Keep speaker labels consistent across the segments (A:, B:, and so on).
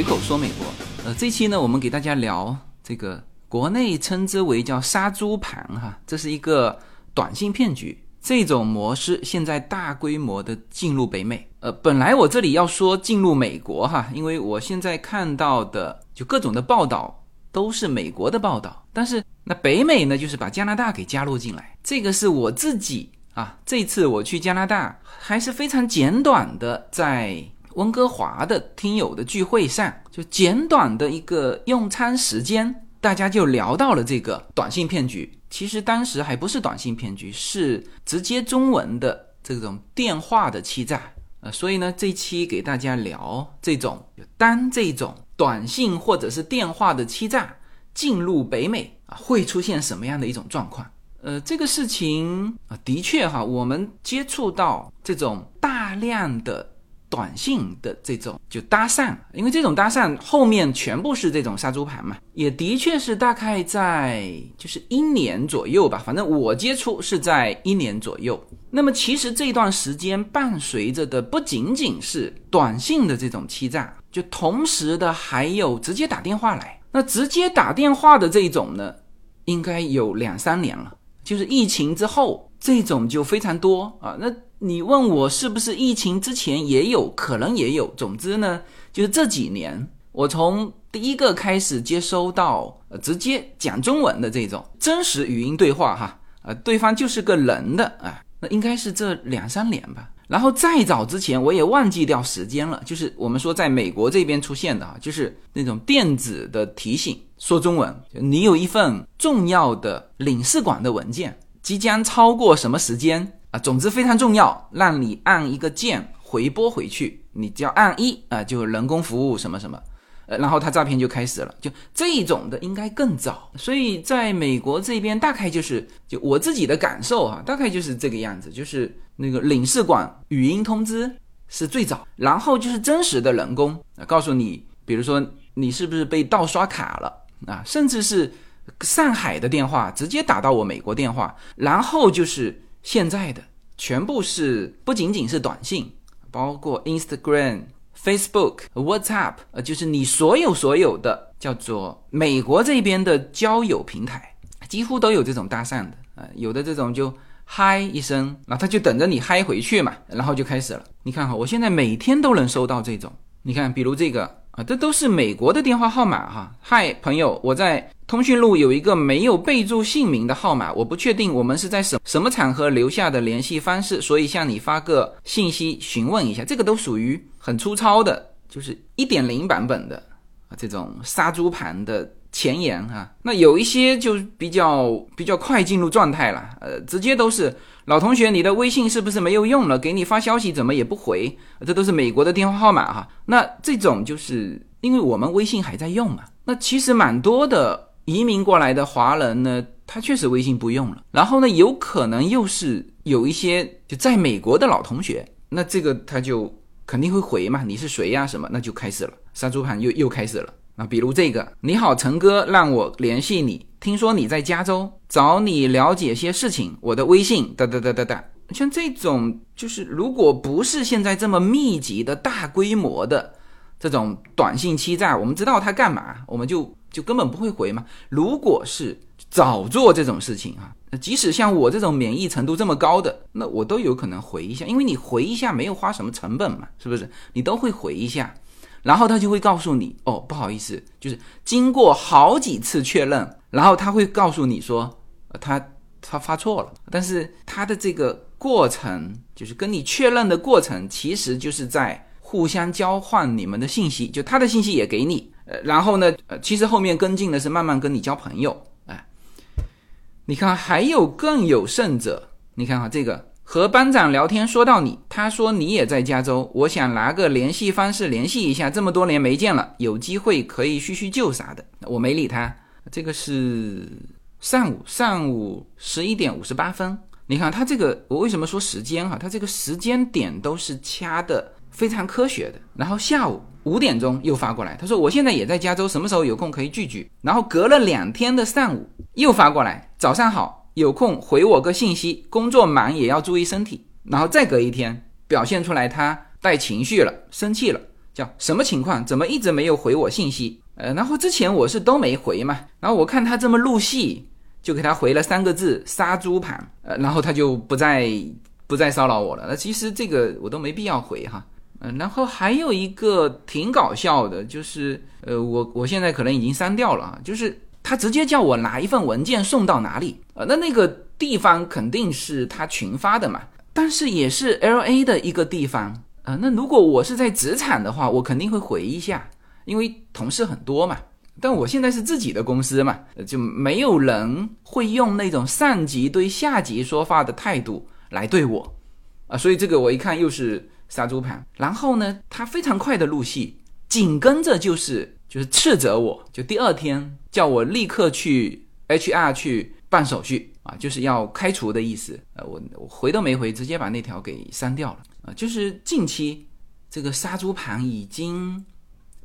A: 随口说美国，呃，这期呢，我们给大家聊这个国内称之为叫杀猪盘哈，这是一个短信骗局。这种模式现在大规模的进入北美，呃，本来我这里要说进入美国哈，因为我现在看到的就各种的报道都是美国的报道，但是那北美呢，就是把加拿大给加入进来，这个是我自己啊，这次我去加拿大还是非常简短的在。温哥华的听友的聚会上，就简短的一个用餐时间，大家就聊到了这个短信骗局。其实当时还不是短信骗局，是直接中文的这种电话的欺诈。呃，所以呢，这期给大家聊这种当这种短信或者是电话的欺诈进入北美啊，会出现什么样的一种状况？呃，这个事情啊，的确哈，我们接触到这种大量的。短信的这种就搭讪，因为这种搭讪后面全部是这种杀猪盘嘛，也的确是大概在就是一年左右吧，反正我接触是在一年左右。那么其实这段时间伴随着的不仅仅是短信的这种欺诈，就同时的还有直接打电话来。那直接打电话的这种呢，应该有两三年了，就是疫情之后这种就非常多啊。那你问我是不是疫情之前也有可能也有？总之呢，就是这几年，我从第一个开始接收到呃直接讲中文的这种真实语音对话哈，呃，对方就是个人的啊，那应该是这两三年吧。然后再早之前，我也忘记掉时间了，就是我们说在美国这边出现的啊，就是那种电子的提醒，说中文，你有一份重要的领事馆的文件即将超过什么时间。啊，总之非常重要，让你按一个键回拨回去，你只要按一啊，就人工服务什么什么，呃，然后他诈骗就开始了，就这种的应该更早，所以在美国这边大概就是就我自己的感受啊，大概就是这个样子，就是那个领事馆语音通知是最早，然后就是真实的人工啊，告诉你，比如说你是不是被盗刷卡了啊，甚至是上海的电话直接打到我美国电话，然后就是。现在的全部是不仅仅是短信，包括 Instagram、Facebook、WhatsApp，呃，就是你所有所有的叫做美国这边的交友平台，几乎都有这种搭讪的啊，有的这种就嗨一声，然后他就等着你嗨回去嘛，然后就开始了。你看哈，我现在每天都能收到这种，你看，比如这个。这都是美国的电话号码哈。嗨，朋友，我在通讯录有一个没有备注姓名的号码，我不确定我们是在什什么场合留下的联系方式，所以向你发个信息询问一下。这个都属于很粗糙的，就是一点零版本的啊，这种杀猪盘的前沿哈。那有一些就比较比较快进入状态了，呃，直接都是。老同学，你的微信是不是没有用了？给你发消息怎么也不回？这都是美国的电话号码哈。那这种就是因为我们微信还在用嘛。那其实蛮多的移民过来的华人呢，他确实微信不用了。然后呢，有可能又是有一些就在美国的老同学，那这个他就肯定会回嘛。你是谁呀？什么？那就开始了，杀猪盘又又开始了。啊，比如这个，你好，陈哥，让我联系你。听说你在加州，找你了解些事情。我的微信哒哒哒哒哒。像这种，就是如果不是现在这么密集的大规模的这种短信欺诈，我们知道他干嘛，我们就就根本不会回嘛。如果是早做这种事情啊，即使像我这种免疫程度这么高的，那我都有可能回一下，因为你回一下没有花什么成本嘛，是不是？你都会回一下。然后他就会告诉你，哦，不好意思，就是经过好几次确认，然后他会告诉你说，他他发错了，但是他的这个过程，就是跟你确认的过程，其实就是在互相交换你们的信息，就他的信息也给你，呃，然后呢，呃，其实后面跟进的是慢慢跟你交朋友，哎，你看还有更有甚者，你看哈这个。和班长聊天说到你，他说你也在加州，我想拿个联系方式联系一下，这么多年没见了，有机会可以叙叙旧啥的。我没理他。这个是上午上午十一点五十八分，你看他这个，我为什么说时间哈？他这个时间点都是掐的非常科学的。然后下午五点钟又发过来，他说我现在也在加州，什么时候有空可以聚聚。然后隔了两天的上午又发过来，早上好。有空回我个信息，工作忙也要注意身体。然后再隔一天，表现出来他带情绪了，生气了，叫什么情况？怎么一直没有回我信息？呃，然后之前我是都没回嘛，然后我看他这么入戏，就给他回了三个字“杀猪盘”，呃，然后他就不再不再骚扰我了。那其实这个我都没必要回哈。嗯，然后还有一个挺搞笑的，就是呃，我我现在可能已经删掉了啊，就是他直接叫我拿一份文件送到哪里，呃，那那个地方肯定是他群发的嘛，但是也是 L A 的一个地方，呃，那如果我是在职场的话，我肯定会回一下，因为同事很多嘛，但我现在是自己的公司嘛，就没有人会用那种上级对下级说话的态度来对我，啊，所以这个我一看又是。杀猪盘，然后呢，他非常快的入戏，紧跟着就是就是斥责我，就第二天叫我立刻去 HR 去办手续啊，就是要开除的意思。呃，我我回都没回，直接把那条给删掉了啊。就是近期这个杀猪盘已经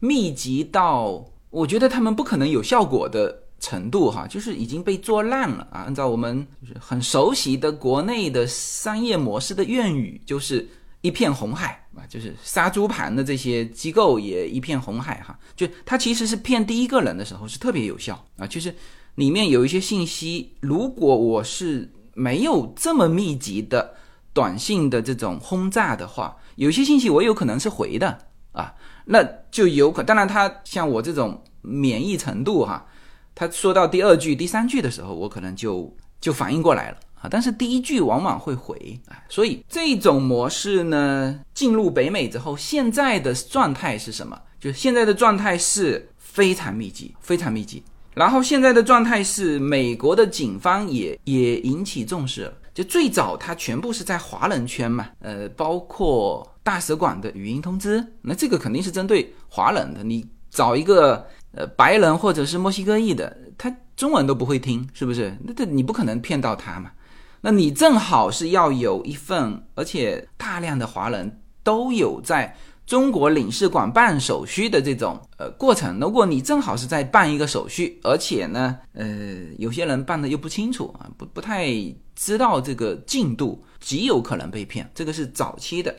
A: 密集到，我觉得他们不可能有效果的程度哈，就是已经被做烂了啊。按照我们就是很熟悉的国内的商业模式的谚语，就是。一片红海啊，就是杀猪盘的这些机构也一片红海哈。就他其实是骗第一个人的时候是特别有效啊，就是里面有一些信息，如果我是没有这么密集的短信的这种轰炸的话，有些信息我有可能是回的啊，那就有可。当然，他像我这种免疫程度哈，他说到第二句、第三句的时候，我可能就就反应过来了啊。但是第一句往往会回啊，所以这种模式呢，进入北美之后，现在的状态是什么？就现在的状态是非常密集，非常密集。然后现在的状态是，美国的警方也也引起重视了。就最早它全部是在华人圈嘛，呃，包括大使馆的语音通知，那这个肯定是针对华人的。你找一个呃白人或者是墨西哥裔的，他中文都不会听，是不是？那这你不可能骗到他嘛。那你正好是要有一份，而且大量的华人都有在中国领事馆办手续的这种呃过程。如果你正好是在办一个手续，而且呢，呃，有些人办的又不清楚啊，不不太知道这个进度，极有可能被骗。这个是早期的。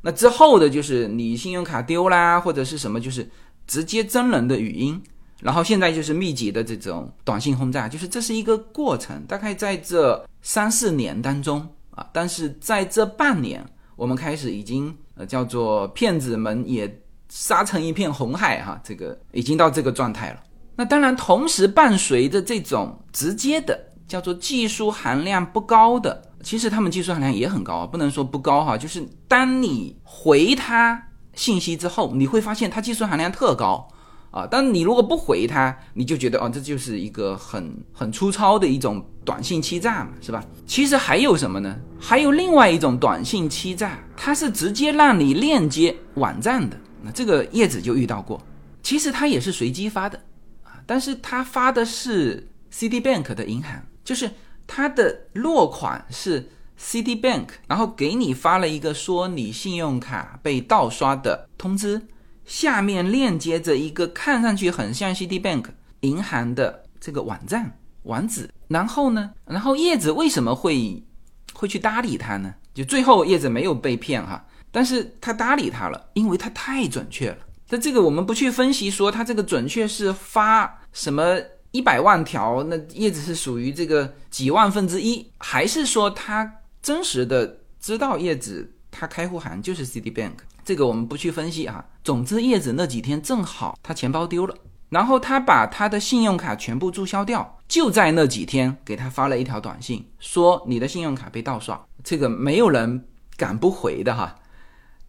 A: 那之后的就是你信用卡丢啦，或者是什么，就是直接真人的语音。然后现在就是密集的这种短信轰炸，就是这是一个过程，大概在这三四年当中啊，但是在这半年，我们开始已经呃叫做骗子们也杀成一片红海哈，这个已经到这个状态了。那当然，同时伴随着这种直接的叫做技术含量不高的，其实他们技术含量也很高啊，不能说不高哈，就是当你回他信息之后，你会发现他技术含量特高。啊，但你如果不回他，你就觉得哦，这就是一个很很粗糙的一种短信欺诈嘛，是吧？其实还有什么呢？还有另外一种短信欺诈，它是直接让你链接网站的。那这个叶子就遇到过，其实它也是随机发的啊，但是他发的是 Citibank 的银行，就是它的落款是 Citibank，然后给你发了一个说你信用卡被盗刷的通知。下面链接着一个看上去很像 Citibank 银行的这个网站网址，然后呢，然后叶子为什么会会去搭理他呢？就最后叶子没有被骗哈，但是他搭理他了，因为他太准确了。那这个我们不去分析说他这个准确是发什么一百万条，那叶子是属于这个几万分之一，还是说他真实的知道叶子他开户行就是 Citibank？这个我们不去分析啊。总之，叶子那几天正好他钱包丢了，然后他把他的信用卡全部注销掉，就在那几天给他发了一条短信，说你的信用卡被盗刷。这个没有人敢不回的哈，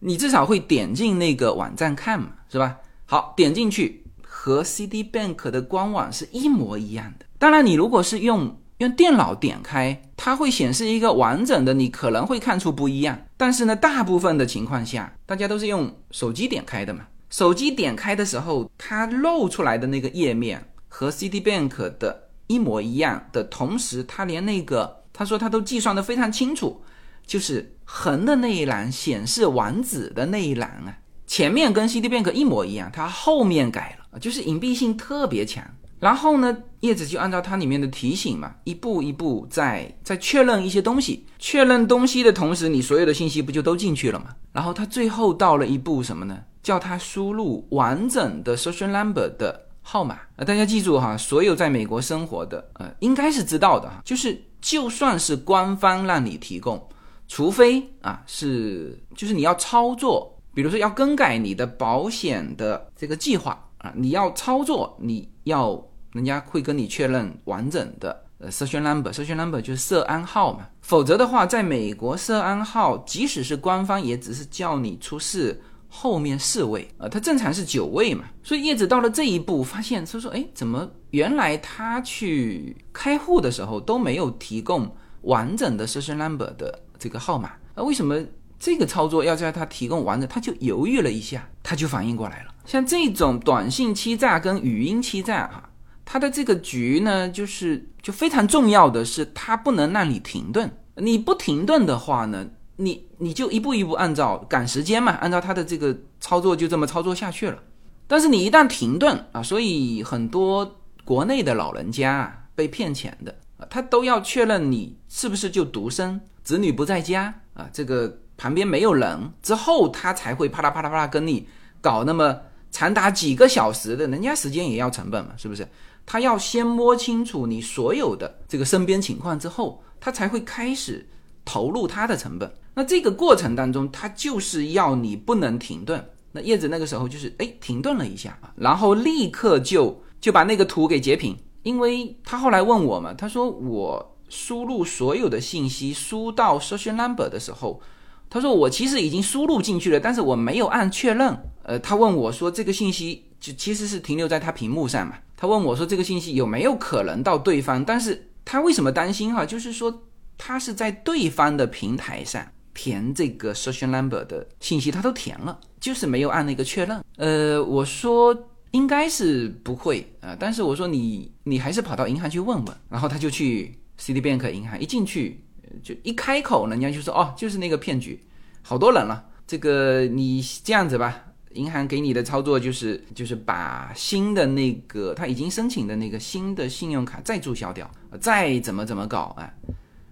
A: 你至少会点进那个网站看嘛，是吧？好，点进去和 CD Bank 的官网是一模一样的。当然，你如果是用。用电脑点开，它会显示一个完整的，你可能会看出不一样。但是呢，大部分的情况下，大家都是用手机点开的嘛。手机点开的时候，它露出来的那个页面和 Citibank 的一模一样的同时，它连那个他说他都计算的非常清楚，就是横的那一栏显示网址的那一栏啊，前面跟 Citibank 一模一样，它后面改了，就是隐蔽性特别强。然后呢，叶子就按照它里面的提醒嘛，一步一步在在确认一些东西。确认东西的同时，你所有的信息不就都进去了吗？然后他最后到了一步什么呢？叫他输入完整的 social number 的号码。呃，大家记住哈，所有在美国生活的，呃，应该是知道的哈，就是就算是官方让你提供，除非啊是就是你要操作，比如说要更改你的保险的这个计划啊，你要操作，你要人家会跟你确认完整的。呃，social number，social number 就是涉安号嘛。否则的话，在美国涉安号，即使是官方，也只是叫你出示后面四位，呃，它正常是九位嘛。所以叶子到了这一步，发现他说，哎，怎么原来他去开户的时候都没有提供完整的 social number 的这个号码？啊，为什么这个操作要叫他提供完整？他就犹豫了一下，他就反应过来了。像这种短信欺诈跟语音欺诈，哈。它的这个局呢，就是就非常重要的是，它不能让你停顿。你不停顿的话呢，你你就一步一步按照赶时间嘛，按照它的这个操作就这么操作下去了。但是你一旦停顿啊，所以很多国内的老人家被骗钱的啊，他都要确认你是不是就独生子女不在家啊，这个旁边没有人之后，他才会啪啦啪啦啪啦跟你搞那么长达几个小时的，人家时间也要成本嘛，是不是？他要先摸清楚你所有的这个身边情况之后，他才会开始投入他的成本。那这个过程当中，他就是要你不能停顿。那叶子那个时候就是哎停顿了一下啊，然后立刻就就把那个图给截屏，因为他后来问我嘛，他说我输入所有的信息输到 social number 的时候，他说我其实已经输入进去了，但是我没有按确认。呃，他问我说这个信息就其实是停留在他屏幕上嘛。他问我说：“这个信息有没有可能到对方？但是他为什么担心哈？就是说他是在对方的平台上填这个 social number 的信息，他都填了，就是没有按那个确认。呃，我说应该是不会啊，但是我说你你还是跑到银行去问问。然后他就去 Citibank 银行，一进去就一开口，人家就说哦，就是那个骗局，好多人了。这个你这样子吧。”银行给你的操作就是，就是把新的那个他已经申请的那个新的信用卡再注销掉，再怎么怎么搞啊？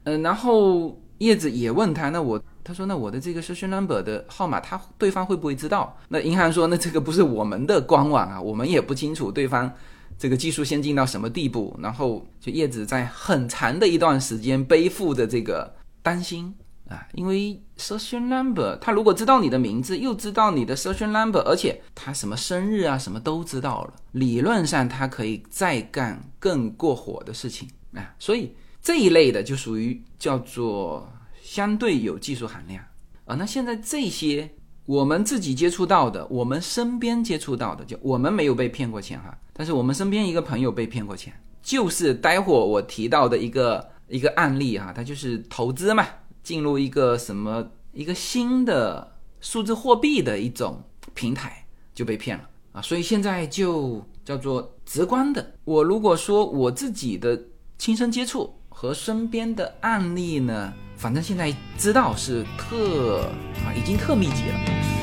A: 嗯，然后叶子也问他，那我他说那我的这个 social number 的号码，他对方会不会知道？那银行说，那这个不是我们的官网啊，我们也不清楚对方这个技术先进到什么地步。然后就叶子在很长的一段时间背负着这个担心。啊，因为 social number，他如果知道你的名字，又知道你的 social number，而且他什么生日啊，什么都知道了，理论上他可以再干更过火的事情啊。所以这一类的就属于叫做相对有技术含量啊。那现在这些我们自己接触到的，我们身边接触到的，就我们没有被骗过钱哈，但是我们身边一个朋友被骗过钱，就是待会我提到的一个一个案例哈，他就是投资嘛。进入一个什么一个新的数字货币的一种平台就被骗了啊！所以现在就叫做直观的。我如果说我自己的亲身接触和身边的案例呢，反正现在知道是特啊，已经特密集了。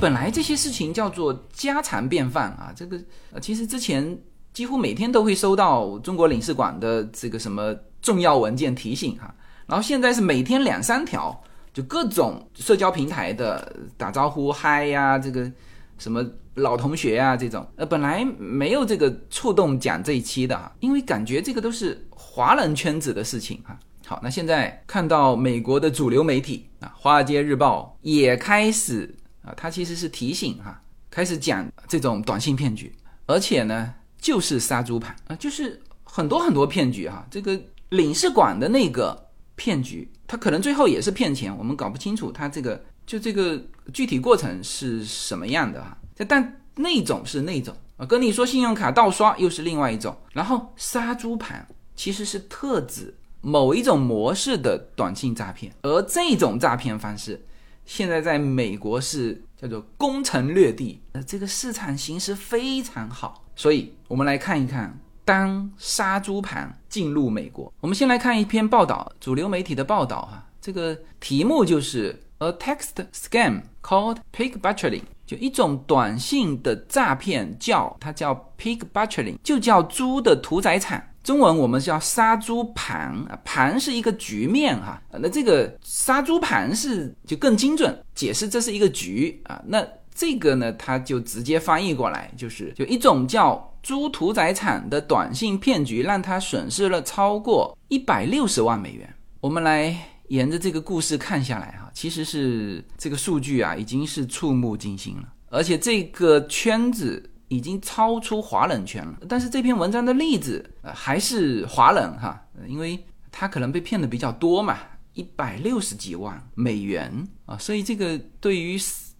A: 本来这些事情叫做家常便饭啊，这个呃，其实之前几乎每天都会收到中国领事馆的这个什么重要文件提醒哈，然后现在是每天两三条，就各种社交平台的打招呼嗨呀，这个什么老同学啊这种，呃，本来没有这个触动讲这一期的哈，因为感觉这个都是华人圈子的事情哈。好，那现在看到美国的主流媒体啊，《华尔街日报》也开始。啊，他其实是提醒哈，开始讲这种短信骗局，而且呢，就是杀猪盘啊，就是很多很多骗局哈。这个领事馆的那个骗局，他可能最后也是骗钱，我们搞不清楚他这个就这个具体过程是什么样的哈。但那种是那种啊，跟你说信用卡盗刷又是另外一种，然后杀猪盘其实是特指某一种模式的短信诈骗，而这种诈骗方式。现在在美国是叫做攻城略地，呃，这个市场形势非常好，所以我们来看一看，当杀猪盘进入美国，我们先来看一篇报道，主流媒体的报道哈，这个题目就是 A text scam called pig butchering，就一种短信的诈骗，叫它叫 pig butchering，就叫猪的屠宰场。中文我们叫杀猪盘啊，盘是一个局面哈，那这个杀猪盘是就更精准解释这是一个局啊，那这个呢，它就直接翻译过来就是就一种叫猪屠宰场的短信骗局，让他损失了超过一百六十万美元。我们来沿着这个故事看下来哈，其实是这个数据啊，已经是触目惊心了，而且这个圈子。已经超出华人圈了，但是这篇文章的例子呃还是华人哈，因为他可能被骗的比较多嘛，一百六十几万美元啊，所以这个对于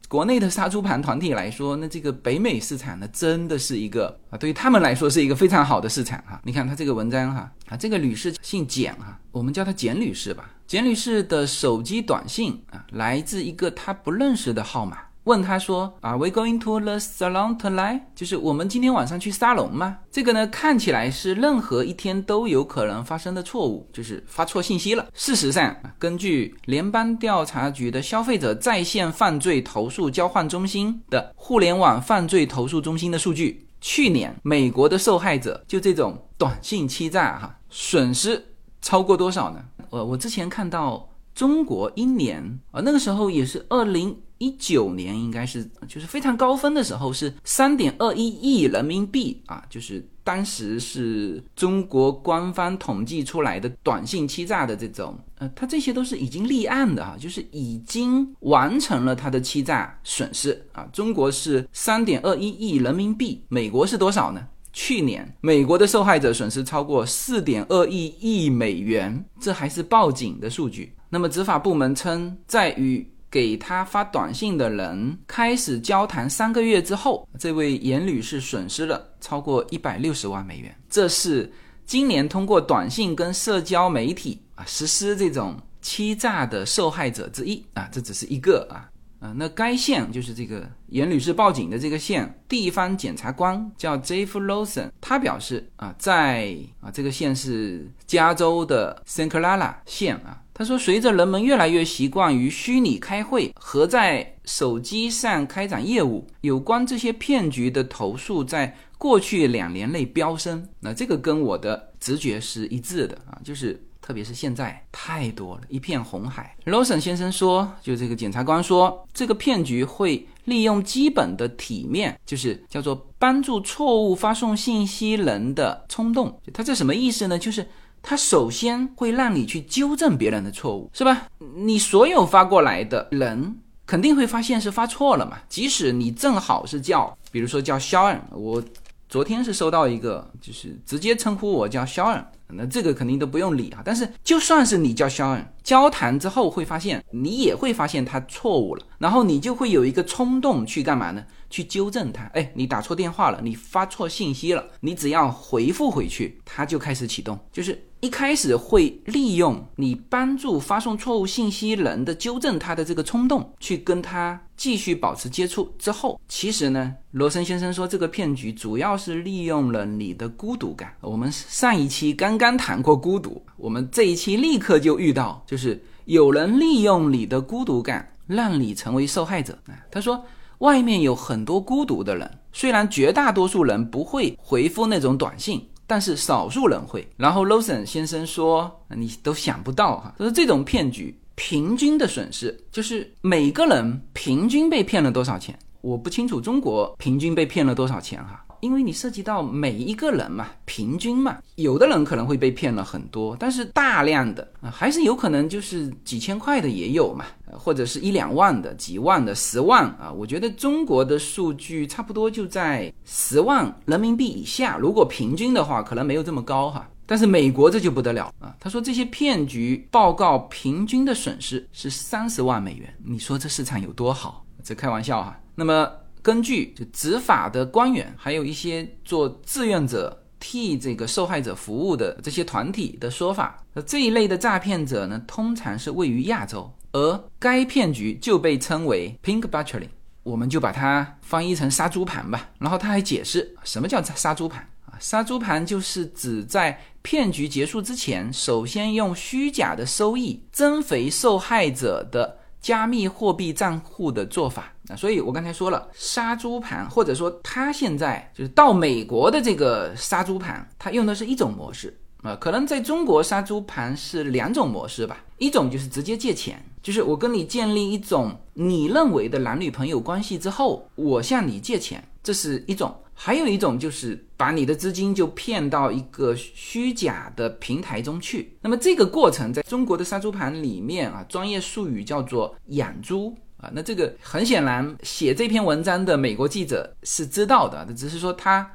A: 国内的杀猪盘团体来说，那这个北美市场呢，真的是一个啊，对于他们来说是一个非常好的市场哈。你看他这个文章哈啊，这个女士姓简哈，我们叫她简女士吧。简女士的手机短信啊，来自一个她不认识的号码。问他说：“Are we going to the salon tonight？就是我们今天晚上去沙龙吗？这个呢，看起来是任何一天都有可能发生的错误，就是发错信息了。事实上，根据联邦调查局的消费者在线犯罪投诉交换中心的互联网犯罪投诉中心的数据，去年美国的受害者就这种短信欺诈哈，损失超过多少呢？呃，我之前看到中国一年啊，那个时候也是二零。”一九年应该是就是非常高分的时候，是三点二一亿人民币啊，就是当时是中国官方统计出来的短信欺诈的这种，呃，它这些都是已经立案的哈，就是已经完成了它的欺诈损失啊。中国是三点二一亿人民币，美国是多少呢？去年美国的受害者损失超过四点二亿亿美元，这还是报警的数据。那么执法部门称，在与给他发短信的人开始交谈三个月之后，这位严女士损失了超过一百六十万美元。这是今年通过短信跟社交媒体啊实施这种欺诈的受害者之一啊，这只是一个啊啊。那该县就是这个严女士报警的这个县地方检察官叫 Jeff Lawson，他表示啊，在啊这个县是加州的 San Clara 县啊。他说：“随着人们越来越习惯于虚拟开会和在手机上开展业务，有关这些骗局的投诉在过去两年内飙升。那这个跟我的直觉是一致的啊，就是特别是现在太多了，一片红海。”罗森先生说：“就这个检察官说，这个骗局会利用基本的体面，就是叫做帮助错误发送信息人的冲动。他这什么意思呢？就是。”他首先会让你去纠正别人的错误，是吧？你所有发过来的人肯定会发现是发错了嘛。即使你正好是叫，比如说叫肖恩，我昨天是收到一个，就是直接称呼我叫肖恩，那这个肯定都不用理啊。但是就算是你叫肖恩，交谈之后会发现，你也会发现他错误了，然后你就会有一个冲动去干嘛呢？去纠正他，哎，你打错电话了，你发错信息了，你只要回复回去，他就开始启动。就是一开始会利用你帮助发送错误信息人的纠正他的这个冲动，去跟他继续保持接触。之后，其实呢，罗森先生说这个骗局主要是利用了你的孤独感。我们上一期刚刚谈过孤独，我们这一期立刻就遇到，就是有人利用你的孤独感，让你成为受害者。他说。外面有很多孤独的人，虽然绝大多数人不会回复那种短信，但是少数人会。然后 Lawson 先生说：“你都想不到哈，就是这种骗局平均的损失，就是每个人平均被骗了多少钱？我不清楚中国平均被骗了多少钱哈。”因为你涉及到每一个人嘛，平均嘛，有的人可能会被骗了很多，但是大量的啊，还是有可能就是几千块的也有嘛，或者是一两万的、几万的、十万啊。我觉得中国的数据差不多就在十万人民币以下，如果平均的话，可能没有这么高哈。但是美国这就不得了啊，他说这些骗局报告平均的损失是三十万美元，你说这市场有多好？这开玩笑哈。那么。根据就执法的官员，还有一些做志愿者替这个受害者服务的这些团体的说法，那这一类的诈骗者呢，通常是位于亚洲，而该骗局就被称为 pink Butchery，我们就把它翻译成杀猪盘吧。然后他还解释什么叫杀猪盘啊，杀猪盘就是指在骗局结束之前，首先用虚假的收益增肥受害者的加密货币账户的做法。啊，所以我刚才说了，杀猪盘或者说他现在就是到美国的这个杀猪盘，他用的是一种模式。啊，可能在中国杀猪盘是两种模式吧，一种就是直接借钱，就是我跟你建立一种你认为的男女朋友关系之后，我向你借钱，这是一种；还有一种就是把你的资金就骗到一个虚假的平台中去。那么这个过程在中国的杀猪盘里面啊，专业术语叫做养猪啊。那这个很显然，写这篇文章的美国记者是知道的，只是说他。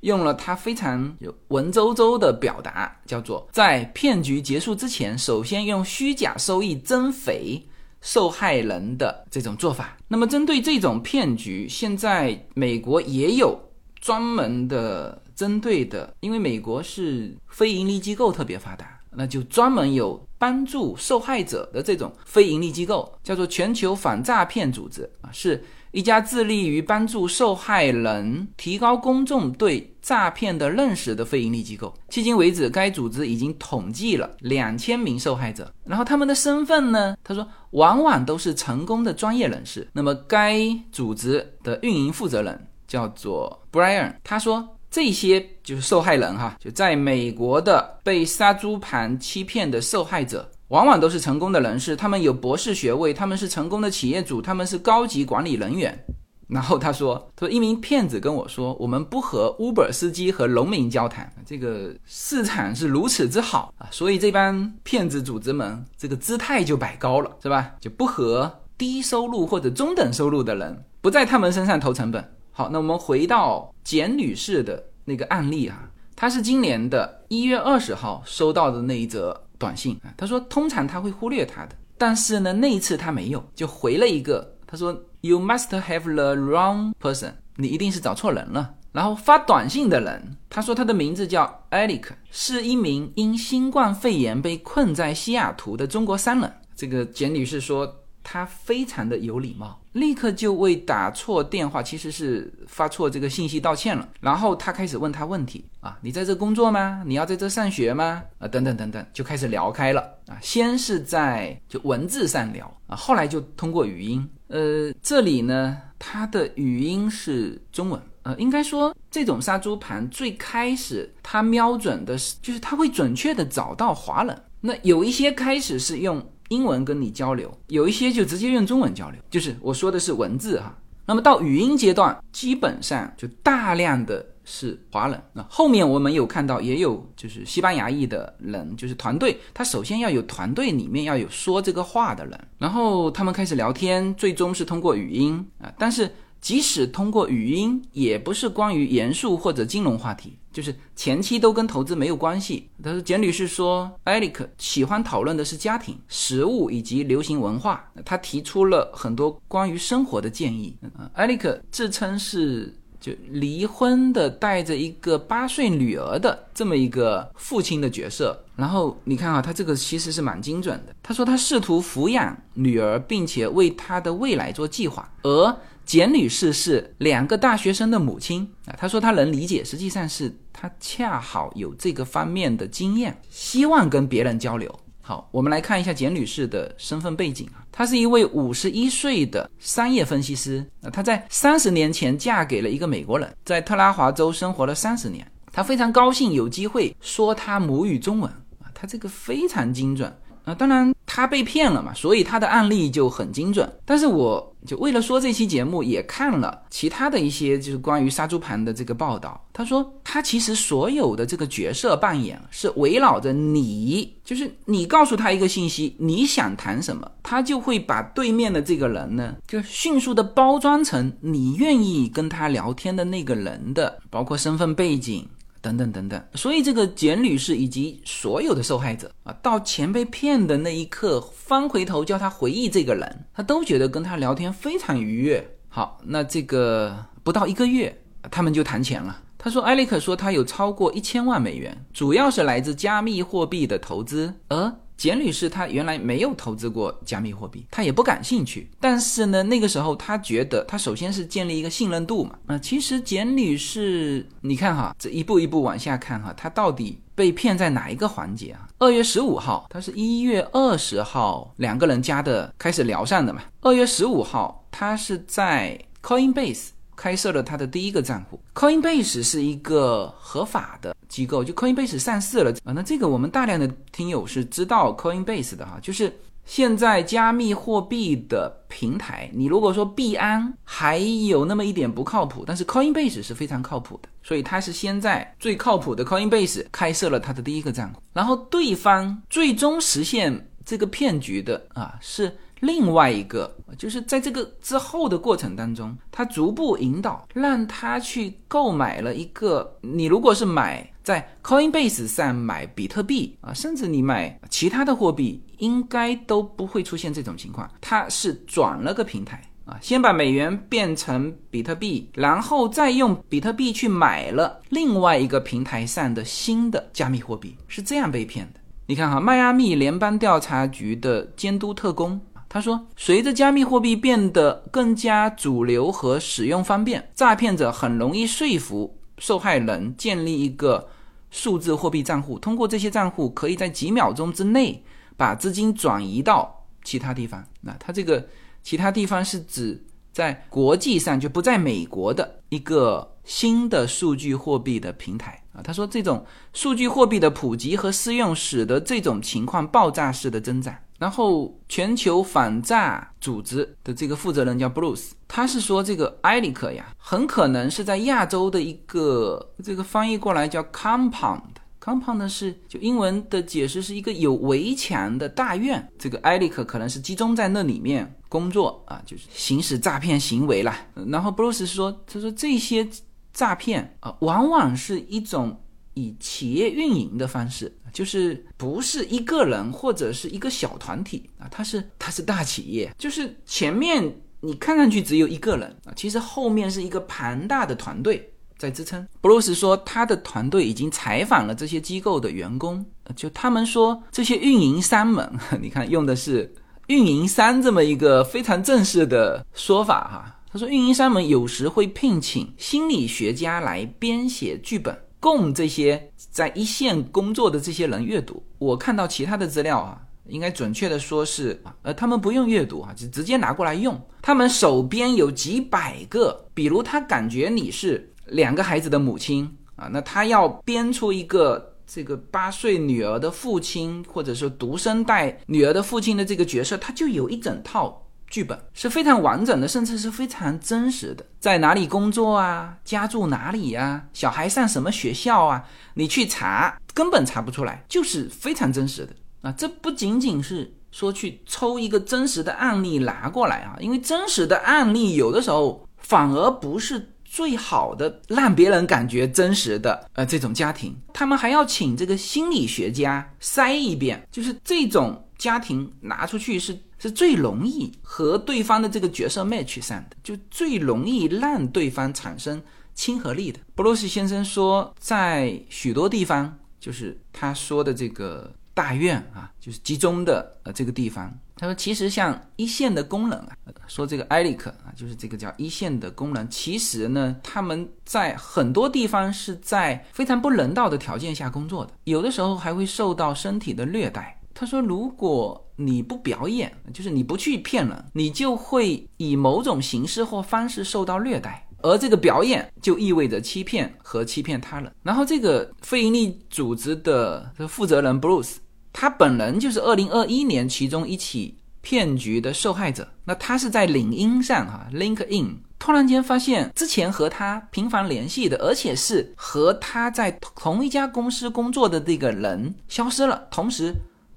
A: 用了他非常有文绉绉的表达，叫做在骗局结束之前，首先用虚假收益增肥受害人的这种做法。那么，针对这种骗局，现在美国也有专门的针对的，因为美国是非盈利机构特别发达，那就专门有帮助受害者的这种非盈利机构，叫做全球反诈骗组织啊，是。一家致力于帮助受害人提高公众对诈骗的认识的非营利机构，迄今为止，该组织已经统计了两千名受害者。然后他们的身份呢？他说，往往都是成功的专业人士。那么，该组织的运营负责人叫做 Brian，他说，这些就是受害人哈，就在美国的被杀猪盘欺骗的受害者。往往都是成功的人士，他们有博士学位，他们是成功的企业主，他们是高级管理人员。然后他说：“他说一名骗子跟我说，我们不和 Uber 司机和农民交谈，这个市场是如此之好啊，所以这帮骗子组织们这个姿态就摆高了，是吧？就不和低收入或者中等收入的人，不在他们身上投成本。好，那我们回到简女士的那个案例啊，她是今年的一月二十号收到的那一则。”短信啊，她说通常她会忽略他的，但是呢那一次她没有，就回了一个，她说 You must have the wrong person，你一定是找错人了。然后发短信的人，他说他的名字叫 Eric，是一名因新冠肺炎被困在西雅图的中国商人。这个简女士说。他非常的有礼貌，立刻就为打错电话，其实是发错这个信息道歉了。然后他开始问他问题啊，你在这工作吗？你要在这上学吗？啊，等等等等，就开始聊开了啊。先是在就文字上聊啊，后来就通过语音。呃，这里呢，他的语音是中文。呃，应该说这种杀猪盘最开始他瞄准的是，就是他会准确的找到华人。那有一些开始是用。英文跟你交流，有一些就直接用中文交流，就是我说的是文字哈。那么到语音阶段，基本上就大量的是华人。那后面我们有看到，也有就是西班牙裔的人，就是团队，他首先要有团队里面要有说这个话的人，然后他们开始聊天，最终是通过语音啊，但是。即使通过语音，也不是关于严肃或者金融话题，就是前期都跟投资没有关系。他说，简女士说，艾利克喜欢讨论的是家庭、食物以及流行文化。他提出了很多关于生活的建议。艾利克自称是就离婚的，带着一个八岁女儿的这么一个父亲的角色。然后你看啊，他这个其实是蛮精准的。他说他试图抚养女儿，并且为她的未来做计划，而。简女士是两个大学生的母亲啊，她说她能理解，实际上是她恰好有这个方面的经验，希望跟别人交流。好，我们来看一下简女士的身份背景啊，她是一位五十一岁的商业分析师啊，她在三十年前嫁给了一个美国人，在特拉华州生活了三十年，她非常高兴有机会说她母语中文啊，她这个非常精准。啊，当然他被骗了嘛，所以他的案例就很精准。但是我就为了说这期节目，也看了其他的一些就是关于杀猪盘的这个报道。他说他其实所有的这个角色扮演是围绕着你，就是你告诉他一个信息，你想谈什么，他就会把对面的这个人呢，就迅速的包装成你愿意跟他聊天的那个人的，包括身份背景。等等等等，所以这个简女士以及所有的受害者啊，到钱被骗的那一刻，翻回头叫他回忆这个人，他都觉得跟他聊天非常愉悦。好，那这个不到一个月，他们就谈钱了。他说，艾利克说他有超过一千万美元，主要是来自加密货币的投资，而简女士她原来没有投资过加密货币，她也不感兴趣。但是呢，那个时候她觉得，她首先是建立一个信任度嘛。啊，其实简女士，你看哈，这一步一步往下看哈，她到底被骗在哪一个环节啊？二月十五号，她是一月二十号两个人加的，开始聊上的嘛。二月十五号，她是在 Coinbase。开设了他的第一个账户，Coinbase 是一个合法的机构，就 Coinbase 上市了啊。那这个我们大量的听友是知道 Coinbase 的哈，就是现在加密货币的平台，你如果说币安还有那么一点不靠谱，但是 Coinbase 是非常靠谱的，所以他是先在最靠谱的 Coinbase 开设了他的第一个账户，然后对方最终实现这个骗局的啊是。另外一个就是在这个之后的过程当中，他逐步引导，让他去购买了一个。你如果是买在 Coinbase 上买比特币啊，甚至你买其他的货币，应该都不会出现这种情况。他是转了个平台啊，先把美元变成比特币，然后再用比特币去买了另外一个平台上的新的加密货币，是这样被骗的。你看哈，迈阿密联邦调查局的监督特工。他说，随着加密货币变得更加主流和使用方便，诈骗者很容易说服受害人建立一个数字货币账户。通过这些账户，可以在几秒钟之内把资金转移到其他地方。那他这个其他地方是指在国际上就不在美国的一个新的数据货币的平台啊。他说，这种数据货币的普及和适用，使得这种情况爆炸式的增长。然后，全球反诈组织的这个负责人叫 Bruce，他是说这个埃里克呀，很可能是在亚洲的一个这个翻译过来叫 compound，compound 是就英文的解释是一个有围墙的大院，这个埃里克可能是集中在那里面工作啊，就是行使诈骗行为了。然后 Bruce 说，他说这些诈骗啊，往往是一种以企业运营的方式。就是不是一个人或者是一个小团体啊，它是它是大企业，就是前面你看上去只有一个人啊，其实后面是一个庞大的团队在支撑。布鲁斯说，他的团队已经采访了这些机构的员工，就他们说这些运营商们，你看用的是运营商这么一个非常正式的说法哈。他说，运营商们有时会聘请心理学家来编写剧本。供这些在一线工作的这些人阅读。我看到其他的资料啊，应该准确的说是，呃，他们不用阅读啊，就直接拿过来用。他们手边有几百个，比如他感觉你是两个孩子的母亲啊，那他要编出一个这个八岁女儿的父亲，或者说独生带女儿的父亲的这个角色，他就有一整套。剧本是非常完整的，甚至是非常真实的。在哪里工作啊？家住哪里呀？小孩上什么学校啊？你去查，根本查不出来，就是非常真实的啊！这不仅仅是说去抽一个真实的案例拿过来啊，因为真实的案例有的时候反而不是最好的，让别人感觉真实的呃这种家庭，他们还要请这个心理学家筛一遍，就是这种家庭拿出去是。是最容易和对方的这个角色 match 上的，就最容易让对方产生亲和力的。布鲁斯先生说，在许多地方，就是他说的这个大院啊，就是集中的呃这个地方。他说，其实像一线的工人啊，说这个艾利克啊，就是这个叫一线的工人，其实呢，他们在很多地方是在非常不人道的条件下工作的，有的时候还会受到身体的虐待。他说：“如果你不表演，就是你不去骗人，你就会以某种形式或方式受到虐待，而这个表演就意味着欺骗和欺骗他人。然后，这个非营利组织的负责人 Bruce，他本人就是二零二一年其中一起骗局的受害者。那他是在领英上哈，LinkedIn，突然间发现之前和他频繁联系的，而且是和他在同一家公司工作的这个人消失了，同时。”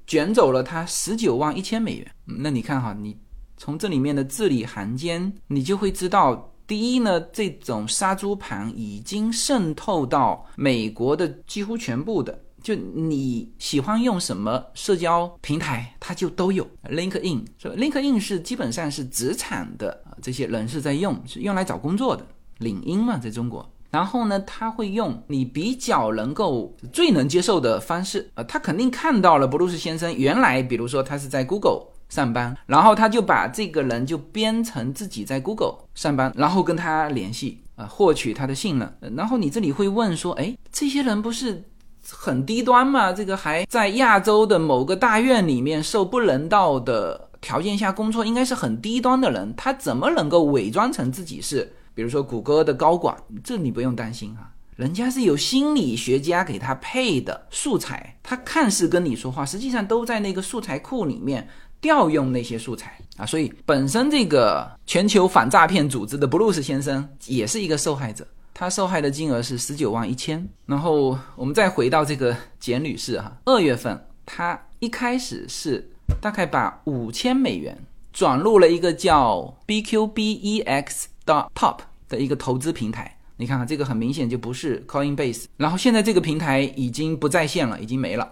A: 卷走了他十九万一千美元。那你看哈，你从这里面的字里行间，你就会知道，第一呢，这种杀猪盘已经渗透到美国的几乎全部的，就你喜欢用什么社交平台，它就都有。LinkedIn 是吧？LinkedIn 是基本上是职场的这些人是在用，是用来找工作的。领英嘛，在中国然后呢，他会用你比较能够最能接受的方式，呃，他肯定看到了布鲁斯先生原来，比如说他是在 Google 上班，然后他就把这个人就编成自己在 Google 上班，然后跟他联系，啊，获取他的信任。然后你这里会问说，哎，这些人不是很低端吗？这个还在亚洲的某个大院里面受不人道的条件下工作，应该是很低端的人，他怎么能够伪装成自己是？比如说谷歌的高管，这你不用担心啊，人家是有心理学家给他配的素材，他看似跟你说话，实际上都在那个素材库里面调用那些素材啊。所以本身这个全球反诈骗组织的布鲁斯先生也是一个受害者，他受害的金额是十九万一千。然后我们再回到这个简女士哈，二月份她一开始是大概把五千美元转入了一个叫 BQBEX 的 Top。的一个投资平台，你看看这个很明显就不是 Coinbase，然后现在这个平台已经不在线了，已经没了。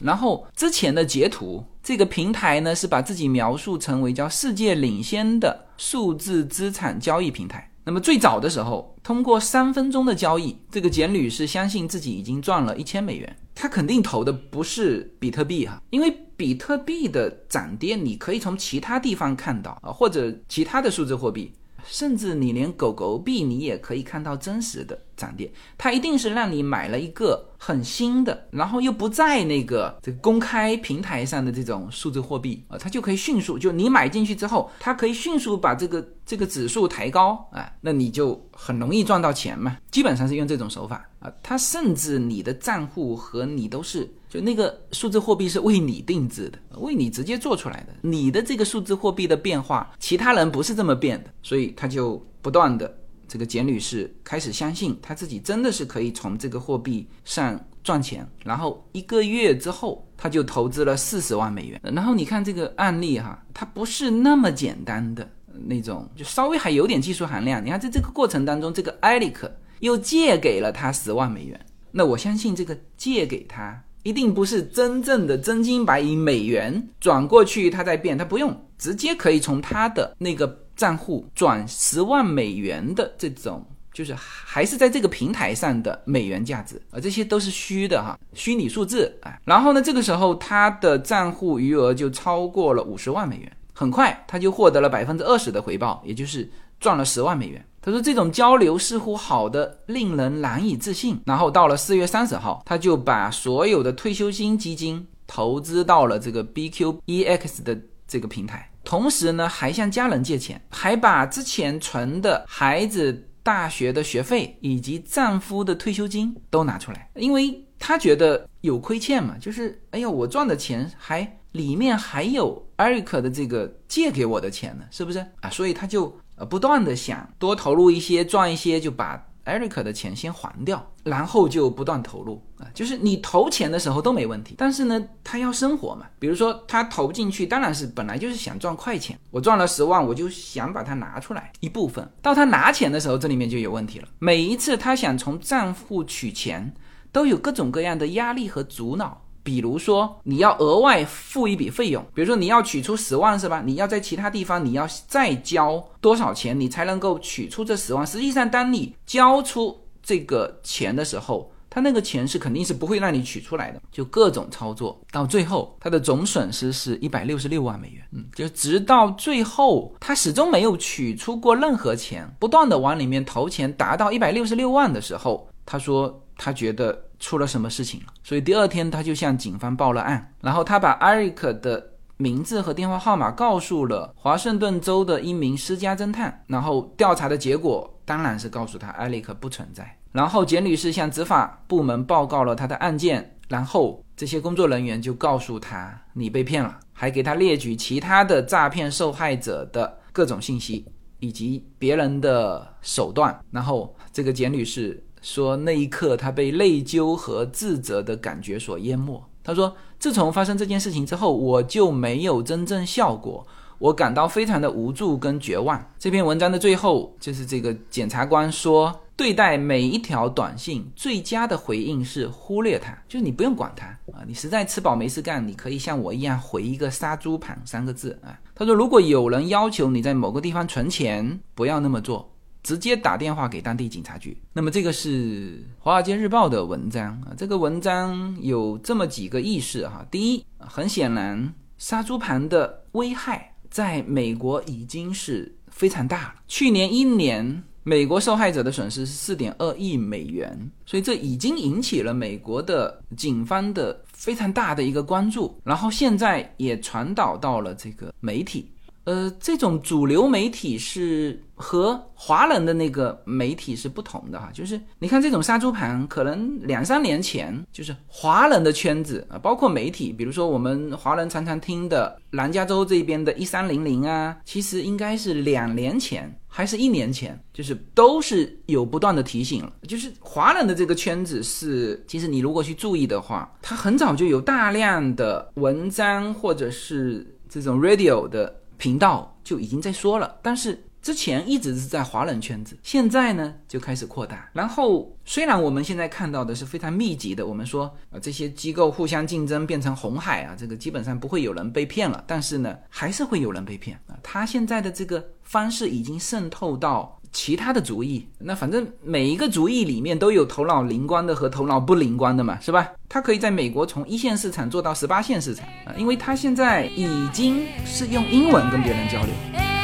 A: 然后之前的截图，这个平台呢是把自己描述成为叫世界领先的数字资产交易平台。那么最早的时候，通过三分钟的交易，这个简女士相信自己已经赚了一千美元。她肯定投的不是比特币哈，因为比特币的涨跌你可以从其他地方看到啊，或者其他的数字货币。甚至你连狗狗币你也可以看到真实的涨跌，它一定是让你买了一个很新的，然后又不在那个这个公开平台上的这种数字货币啊，它就可以迅速就你买进去之后，它可以迅速把这个这个指数抬高啊，那你就很容易赚到钱嘛，基本上是用这种手法啊，它甚至你的账户和你都是。就那个数字货币是为你定制的，为你直接做出来的。你的这个数字货币的变化，其他人不是这么变的，所以他就不断的这个简女士开始相信，他自己真的是可以从这个货币上赚钱。然后一个月之后，他就投资了四十万美元。然后你看这个案例哈，它不是那么简单的那种，就稍微还有点技术含量。你看在这个过程当中，这个艾利克又借给了他十万美元。那我相信这个借给他。一定不是真正的真金白银美元转过去，它在变，它不用直接可以从他的那个账户转十万美元的这种，就是还是在这个平台上的美元价值啊，这些都是虚的哈，虚拟数字啊。然后呢，这个时候他的账户余额就超过了五十万美元，很快他就获得了百分之二十的回报，也就是赚了十万美元。他说：“这种交流似乎好的令人难以置信。”然后到了四月三十号，他就把所有的退休金基金投资到了这个 BQEX 的这个平台，同时呢，还向家人借钱，还把之前存的孩子大学的学费以及丈夫的退休金都拿出来，因为他觉得有亏欠嘛，就是哎呀，我赚的钱还里面还有艾瑞克的这个借给我的钱呢，是不是啊？所以他就。呃，不断的想多投入一些，赚一些，就把 Eric 的钱先还掉，然后就不断投入啊。就是你投钱的时候都没问题，但是呢，他要生活嘛。比如说他投进去，当然是本来就是想赚快钱。我赚了十万，我就想把它拿出来一部分。到他拿钱的时候，这里面就有问题了。每一次他想从账户取钱，都有各种各样的压力和阻挠。比如说，你要额外付一笔费用，比如说你要取出十万是吧？你要在其他地方你要再交多少钱，你才能够取出这十万？实际上，当你交出这个钱的时候，他那个钱是肯定是不会让你取出来的，就各种操作，到最后他的总损失是一百六十六万美元。嗯，就直到最后，他始终没有取出过任何钱，不断的往里面投钱，达到一百六十六万的时候，他说他觉得。出了什么事情？所以第二天他就向警方报了案，然后他把艾瑞克的名字和电话号码告诉了华盛顿州的一名私家侦探，然后调查的结果当然是告诉他艾瑞克不存在。然后简女士向执法部门报告了他的案件，然后这些工作人员就告诉他你被骗了，还给他列举其他的诈骗受害者的各种信息以及别人的手段，然后这个简女士。说那一刻，他被内疚和自责的感觉所淹没。他说：“自从发生这件事情之后，我就没有真正笑过。我感到非常的无助跟绝望。”这篇文章的最后，就是这个检察官说：“对待每一条短信，最佳的回应是忽略它，就是你不用管它啊。你实在吃饱没事干，你可以像我一样回一个‘杀猪盘’三个字啊。”他说：“如果有人要求你在某个地方存钱，不要那么做。”直接打电话给当地警察局。那么这个是《华尔街日报》的文章啊，这个文章有这么几个意识哈。第一，很显然，杀猪盘的危害在美国已经是非常大了。去年一年，美国受害者的损失是四点二亿美元，所以这已经引起了美国的警方的非常大的一个关注。然后现在也传导到了这个媒体。呃，这种主流媒体是和华人的那个媒体是不同的哈，就是你看这种杀猪盘，可能两三年前就是华人的圈子啊，包括媒体，比如说我们华人常常听的南加州这边的一三零零啊，其实应该是两年前还是一年前，就是都是有不断的提醒了，就是华人的这个圈子是，其实你如果去注意的话，它很早就有大量的文章或者是这种 radio 的。频道就已经在说了，但是之前一直是在华人圈子，现在呢就开始扩大。然后虽然我们现在看到的是非常密集的，我们说啊这些机构互相竞争变成红海啊，这个基本上不会有人被骗了，但是呢还是会有人被骗啊。他现在的这个方式已经渗透到。其他的主意，那反正每一个主意里面都有头脑灵光的和头脑不灵光的嘛，是吧？他可以在美国从一线市场做到十八线市场啊，因为他现在已经是用英文跟别人交流。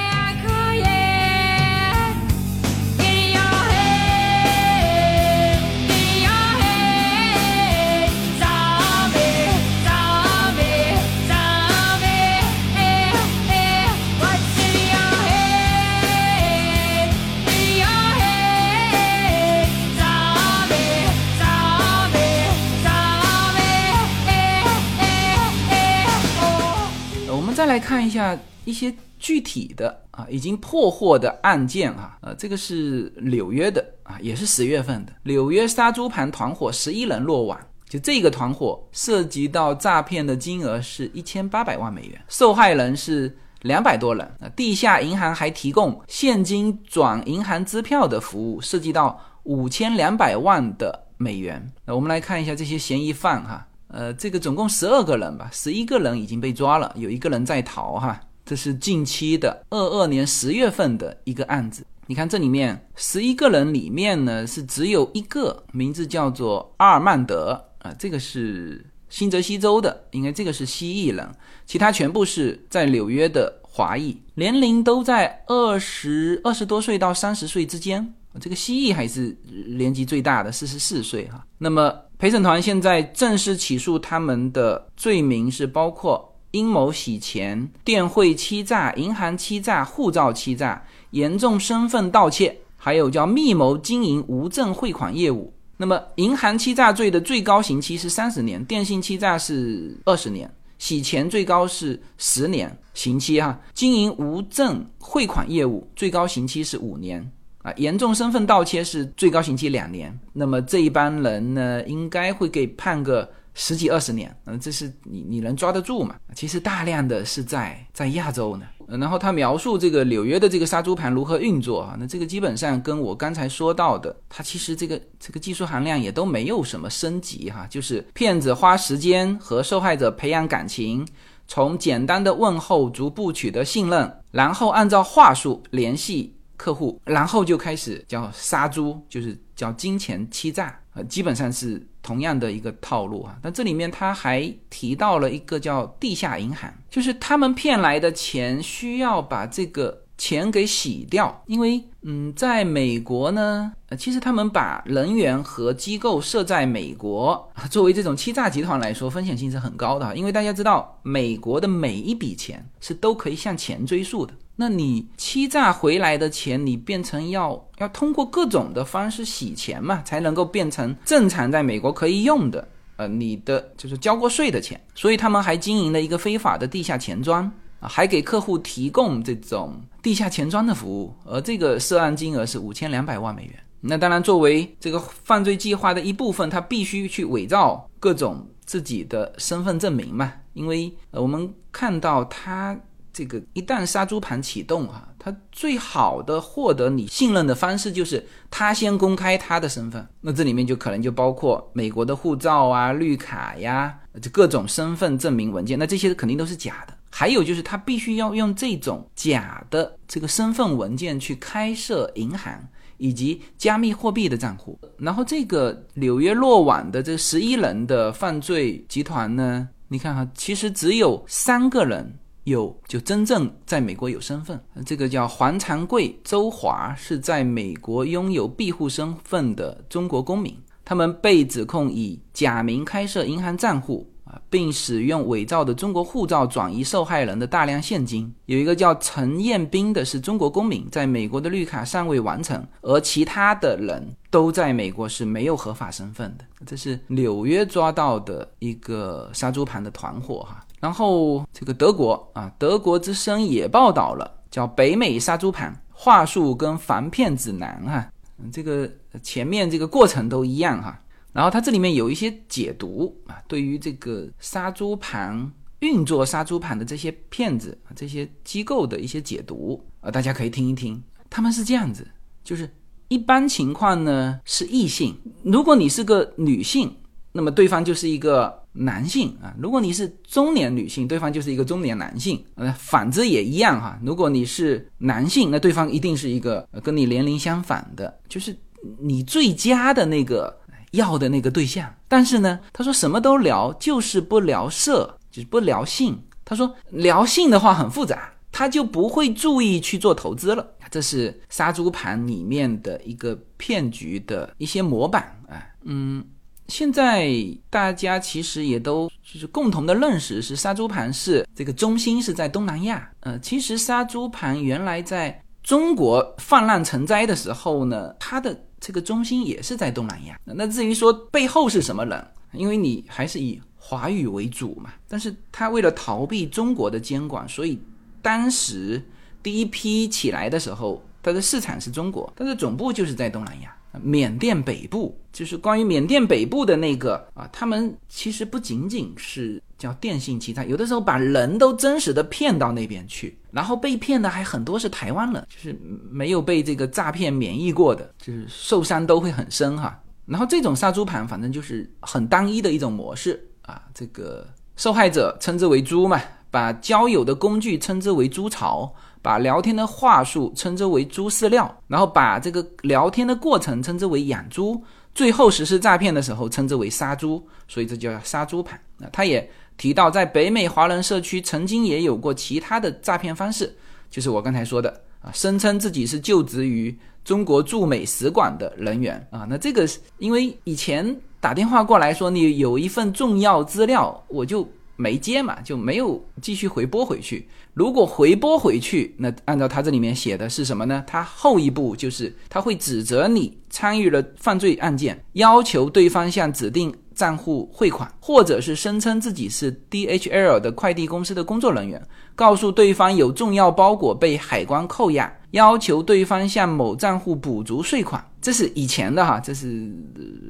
A: 来看一下一些具体的啊，已经破获的案件哈，呃，这个是纽约的啊，也是十月份的纽约杀猪盘团伙十一人落网，就这个团伙涉及到诈骗的金额是一千八百万美元，受害人是两百多人，地下银行还提供现金转银行支票的服务，涉及到五千两百万的美元。那我们来看一下这些嫌疑犯哈。呃，这个总共十二个人吧，十一个人已经被抓了，有一个人在逃哈。这是近期的二二年十月份的一个案子。你看这里面十一个人里面呢，是只有一个名字叫做阿尔曼德啊，这个是新泽西州的，应该这个是蜥蜴人，其他全部是在纽约的华裔，年龄都在二十二十多岁到三十岁之间。这个蜥蜴还是年纪最大的，四十四岁哈。那么。陪审团现在正式起诉他们的罪名是包括阴谋洗钱、电汇欺诈、银行欺诈、护照欺诈、严重身份盗窃，还有叫密谋经营无证汇款业务。那么，银行欺诈罪的最高刑期是三十年，电信欺诈是二十年，洗钱最高是十年刑期哈。经营无证汇款业务最高刑期是五年。啊，严重身份盗窃是最高刑期两年，那么这一帮人呢，应该会给判个十几二十年。嗯，这是你你能抓得住吗？其实大量的是在在亚洲呢。然后他描述这个纽约的这个杀猪盘如何运作啊？那这个基本上跟我刚才说到的，它其实这个这个技术含量也都没有什么升级哈，就是骗子花时间和受害者培养感情，从简单的问候逐步取得信任，然后按照话术联系。客户，然后就开始叫杀猪，就是叫金钱欺诈，呃，基本上是同样的一个套路啊。但这里面他还提到了一个叫地下银行，就是他们骗来的钱需要把这个钱给洗掉，因为嗯，在美国呢，呃，其实他们把人员和机构设在美国，作为这种欺诈集团来说，风险性是很高的，因为大家知道，美国的每一笔钱是都可以向前追溯的。那你欺诈回来的钱，你变成要要通过各种的方式洗钱嘛，才能够变成正常在美国可以用的，呃，你的就是交过税的钱。所以他们还经营了一个非法的地下钱庄啊，还给客户提供这种地下钱庄的服务，而这个涉案金额是五千两百万美元。那当然，作为这个犯罪计划的一部分，他必须去伪造各种自己的身份证明嘛，因为呃，我们看到他。这个一旦杀猪盘启动哈，他最好的获得你信任的方式就是他先公开他的身份，那这里面就可能就包括美国的护照啊、绿卡呀，这各种身份证明文件，那这些肯定都是假的。还有就是他必须要用这种假的这个身份文件去开设银行以及加密货币的账户。然后这个纽约落网的这十一人的犯罪集团呢，你看哈，其实只有三个人有就真正在美国有身份。这个叫黄长贵、周华，是在美国拥有庇护身份的中国公民。他们被指控以假名开设银行账户。啊并使用伪造的中国护照转移受害人的大量现金。有一个叫陈彦斌的，是中国公民，在美国的绿卡尚未完成，而其他的人都在美国是没有合法身份的。这是纽约抓到的一个杀猪盘的团伙哈。然后这个德国啊，德国之声也报道了，叫北美杀猪盘话术跟防骗指南哈。这个前面这个过程都一样哈。然后它这里面有一些解读啊，对于这个杀猪盘运作杀猪盘的这些骗子啊，这些机构的一些解读啊，大家可以听一听。他们是这样子，就是一般情况呢是异性，如果你是个女性，那么对方就是一个男性啊；如果你是中年女性，对方就是一个中年男性。呃，反之也一样哈。如果你是男性，那对方一定是一个跟你年龄相反的，就是你最佳的那个。要的那个对象，但是呢，他说什么都聊，就是不聊色，就是不聊性。他说聊性的话很复杂，他就不会注意去做投资了。这是杀猪盘里面的一个骗局的一些模板啊。嗯，现在大家其实也都就是共同的认识是杀猪盘是这个中心是在东南亚。呃，其实杀猪盘原来在中国泛滥成灾的时候呢，它的。这个中心也是在东南亚。那至于说背后是什么人，因为你还是以华语为主嘛。但是他为了逃避中国的监管，所以当时第一批起来的时候，它的市场是中国，但是总部就是在东南亚。缅甸北部就是关于缅甸北部的那个啊，他们其实不仅仅是叫电信欺诈，有的时候把人都真实的骗到那边去，然后被骗的还很多是台湾人，就是没有被这个诈骗免疫过的，就是受伤都会很深哈。然后这种杀猪盘，反正就是很单一的一种模式啊，这个受害者称之为猪嘛，把交友的工具称之为猪槽。把聊天的话术称之为猪饲料，然后把这个聊天的过程称之为养猪，最后实施诈骗的时候称之为杀猪，所以这叫杀猪盘。那他也提到，在北美华人社区曾经也有过其他的诈骗方式，就是我刚才说的啊，声称自己是就职于中国驻美使馆的人员啊。那这个是因为以前打电话过来说你有一份重要资料，我就。没接嘛，就没有继续回拨回去。如果回拨回去，那按照他这里面写的是什么呢？他后一步就是他会指责你参与了犯罪案件，要求对方向指定账户汇款，或者是声称自己是 DHL 的快递公司的工作人员，告诉对方有重要包裹被海关扣押，要求对方向某账户补足税款。这是以前的哈，这是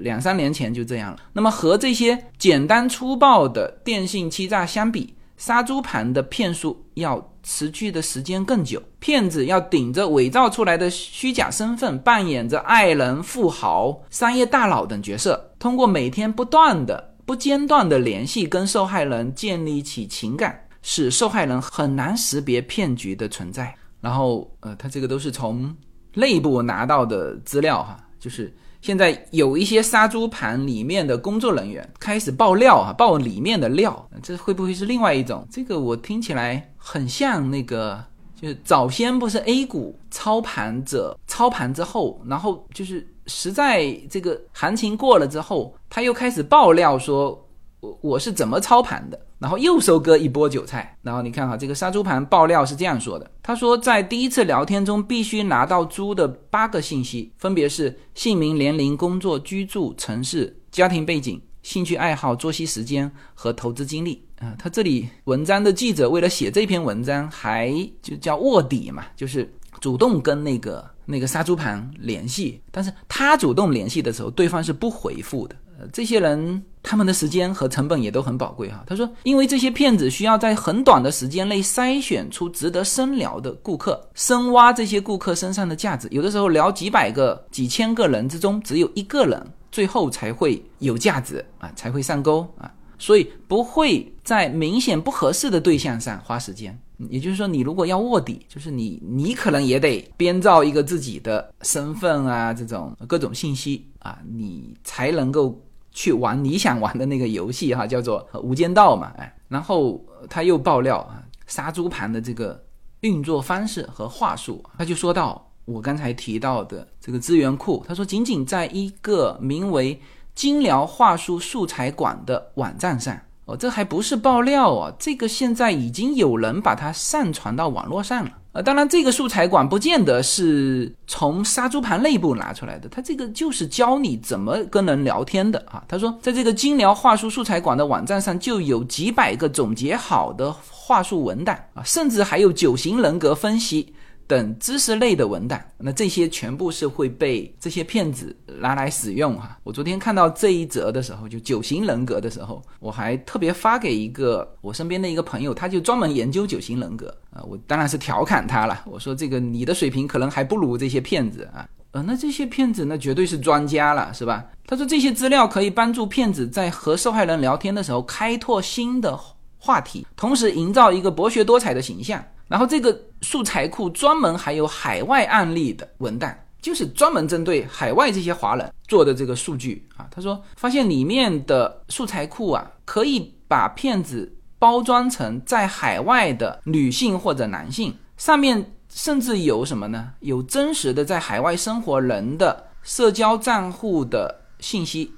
A: 两三年前就这样了。那么和这些简单粗暴的电信欺诈相比，杀猪盘的骗术要持续的时间更久。骗子要顶着伪造出来的虚假身份，扮演着爱人、富豪、商业大佬等角色，通过每天不断的、不间断的联系，跟受害人建立起情感，使受害人很难识别骗局的存在。然后，呃，他这个都是从。内部拿到的资料哈，就是现在有一些杀猪盘里面的工作人员开始爆料啊，爆里面的料，这会不会是另外一种？这个我听起来很像那个，就是早先不是 A 股操盘者操盘之后，然后就是实在这个行情过了之后，他又开始爆料说。我我是怎么操盘的？然后又收割一波韭菜。然后你看哈，这个杀猪盘爆料是这样说的：他说，在第一次聊天中必须拿到猪的八个信息，分别是姓名、年龄、工作、居住城市、家庭背景、兴趣爱好、作息时间和投资经历。啊，他这里文章的记者为了写这篇文章，还就叫卧底嘛，就是主动跟那个那个杀猪盘联系。但是他主动联系的时候，对方是不回复的。呃，这些人他们的时间和成本也都很宝贵哈。他说，因为这些骗子需要在很短的时间内筛选出值得深聊的顾客，深挖这些顾客身上的价值。有的时候聊几百个、几千个人之中，只有一个人最后才会有价值啊，才会上钩啊。所以不会在明显不合适的对象上花时间。也就是说，你如果要卧底，就是你你可能也得编造一个自己的身份啊，这种各种信息啊，你才能够去玩你想玩的那个游戏哈，叫做《无间道》嘛，哎，然后他又爆料啊，杀猪盘的这个运作方式和话术，他就说到我刚才提到的这个资源库，他说仅仅在一个名为“精疗话术素材馆”的网站上。哦，这还不是爆料哦，这个现在已经有人把它上传到网络上了。呃，当然这个素材馆不见得是从杀猪盘内部拿出来的，他这个就是教你怎么跟人聊天的啊。他说，在这个精聊话术素材馆的网站上就有几百个总结好的话术文档啊，甚至还有九型人格分析。等知识类的文档，那这些全部是会被这些骗子拿来使用哈。我昨天看到这一则的时候，就九型人格的时候，我还特别发给一个我身边的一个朋友，他就专门研究九型人格啊。我当然是调侃他了，我说这个你的水平可能还不如这些骗子啊。呃，那这些骗子那绝对是专家了，是吧？他说这些资料可以帮助骗子在和受害人聊天的时候开拓新的话题，同时营造一个博学多才的形象。然后这个素材库专门还有海外案例的文档，就是专门针对海外这些华人做的这个数据啊。他说发现里面的素材库啊，可以把骗子包装成在海外的女性或者男性，上面甚至有什么呢？有真实的在海外生活人的社交账户的信息。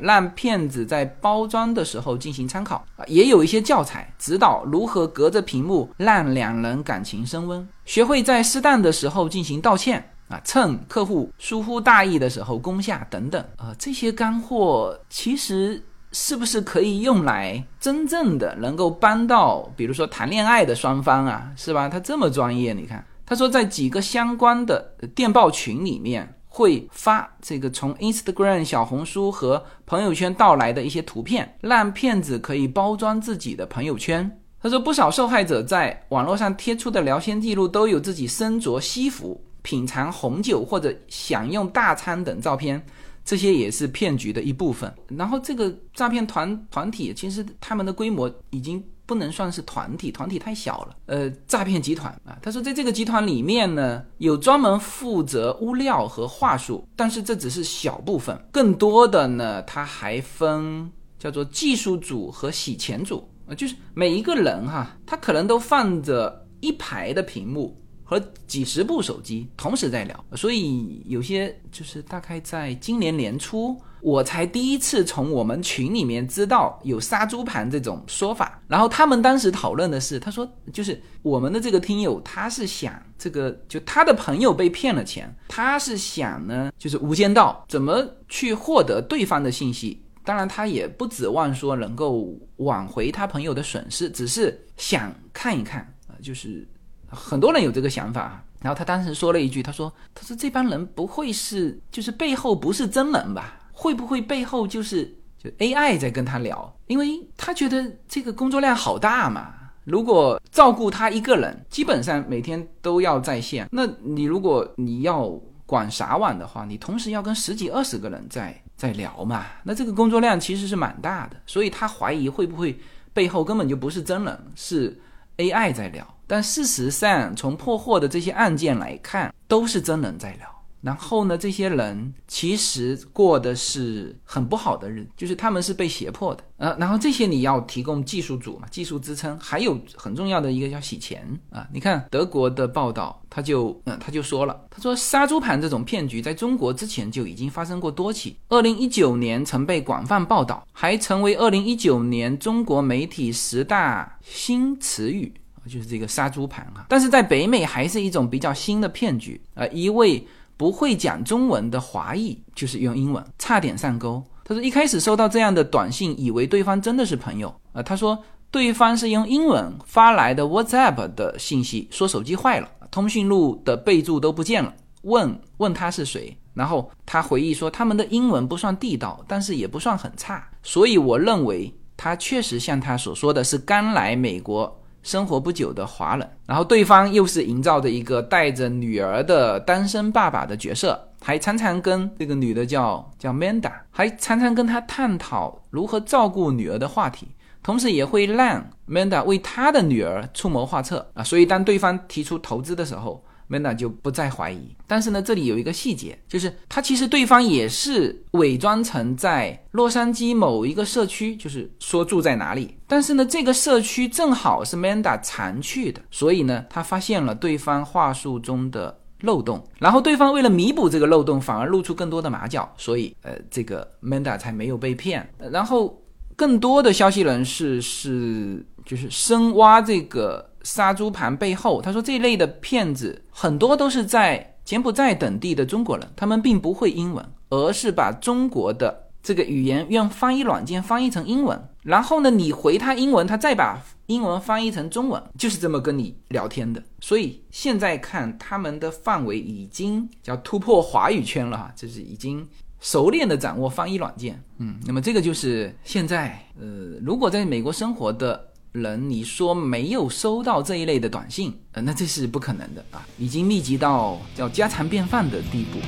A: 让骗子在包装的时候进行参考啊，也有一些教材指导如何隔着屏幕让两人感情升温，学会在适当的时候进行道歉啊，趁客户疏忽大意的时候攻下等等啊，这些干货其实是不是可以用来真正的能够帮到，比如说谈恋爱的双方啊，是吧？他这么专业，你看，他说在几个相关的电报群里面。会发这个从 Instagram、小红书和朋友圈到来的一些图片，让骗子可以包装自己的朋友圈。他说，不少受害者在网络上贴出的聊天记录都有自己身着西服、品尝红酒或者享用大餐等照片，这些也是骗局的一部分。然后，这个诈骗团团体其实他们的规模已经。不能算是团体，团体太小了。呃，诈骗集团啊，他说在这个集团里面呢，有专门负责物料和话术，但是这只是小部分，更多的呢，他还分叫做技术组和洗钱组啊，就是每一个人哈，他可能都放着一排的屏幕。和几十部手机同时在聊，所以有些就是大概在今年年初，我才第一次从我们群里面知道有杀猪盘这种说法。然后他们当时讨论的是，他说就是我们的这个听友，他是想这个就他的朋友被骗了钱，他是想呢就是无间道怎么去获得对方的信息。当然他也不指望说能够挽回他朋友的损失，只是想看一看啊，就是。很多人有这个想法，然后他当时说了一句：“他说，他说这帮人不会是就是背后不是真人吧？会不会背后就是就 AI 在跟他聊？因为他觉得这个工作量好大嘛。如果照顾他一个人，基本上每天都要在线，那你如果你要管啥网的话，你同时要跟十几二十个人在在聊嘛，那这个工作量其实是蛮大的。所以他怀疑会不会背后根本就不是真人，是 AI 在聊。”但事实上，从破获的这些案件来看，都是真人在聊。然后呢，这些人其实过的是很不好的日子，就是他们是被胁迫的。呃，然后这些你要提供技术组嘛，技术支撑，还有很重要的一个叫洗钱啊。你看德国的报道，他就嗯他就说了，他说杀猪盘这种骗局在中国之前就已经发生过多起，二零一九年曾被广泛报道，还成为二零一九年中国媒体十大新词语。就是这个杀猪盘哈，但是在北美还是一种比较新的骗局啊！一位不会讲中文的华裔就是用英文，差点上钩。他说一开始收到这样的短信，以为对方真的是朋友啊。他说对方是用英文发来的 WhatsApp 的信息，说手机坏了，通讯录的备注都不见了，问问他是谁。然后他回忆说他们的英文不算地道，但是也不算很差，所以我认为他确实像他所说的是刚来美国。生活不久的华人，然后对方又是营造着一个带着女儿的单身爸爸的角色，还常常跟这个女的叫叫 Manda，还常常跟她探讨如何照顾女儿的话题，同时也会让 Manda 为他的女儿出谋划策啊。所以当对方提出投资的时候，Manda 就不再怀疑，但是呢，这里有一个细节，就是他其实对方也是伪装成在洛杉矶某一个社区，就是说住在哪里，但是呢，这个社区正好是 Manda 常去的，所以呢，他发现了对方话术中的漏洞，然后对方为了弥补这个漏洞，反而露出更多的马脚，所以呃，这个 Manda 才没有被骗。然后更多的消息人士是就是深挖这个。杀猪盘背后，他说这一类的骗子很多都是在柬埔寨等地的中国人，他们并不会英文，而是把中国的这个语言用翻译软件翻译成英文，然后呢，你回他英文，他再把英文翻译成中文，就是这么跟你聊天的。所以现在看他们的范围已经叫突破华语圈了哈，就是已经熟练的掌握翻译软件。嗯，那么这个就是现在呃，如果在美国生活的。人，你说没有收到这一类的短信，呃，那这是不可能的啊，已经密集到叫家常便饭的地步。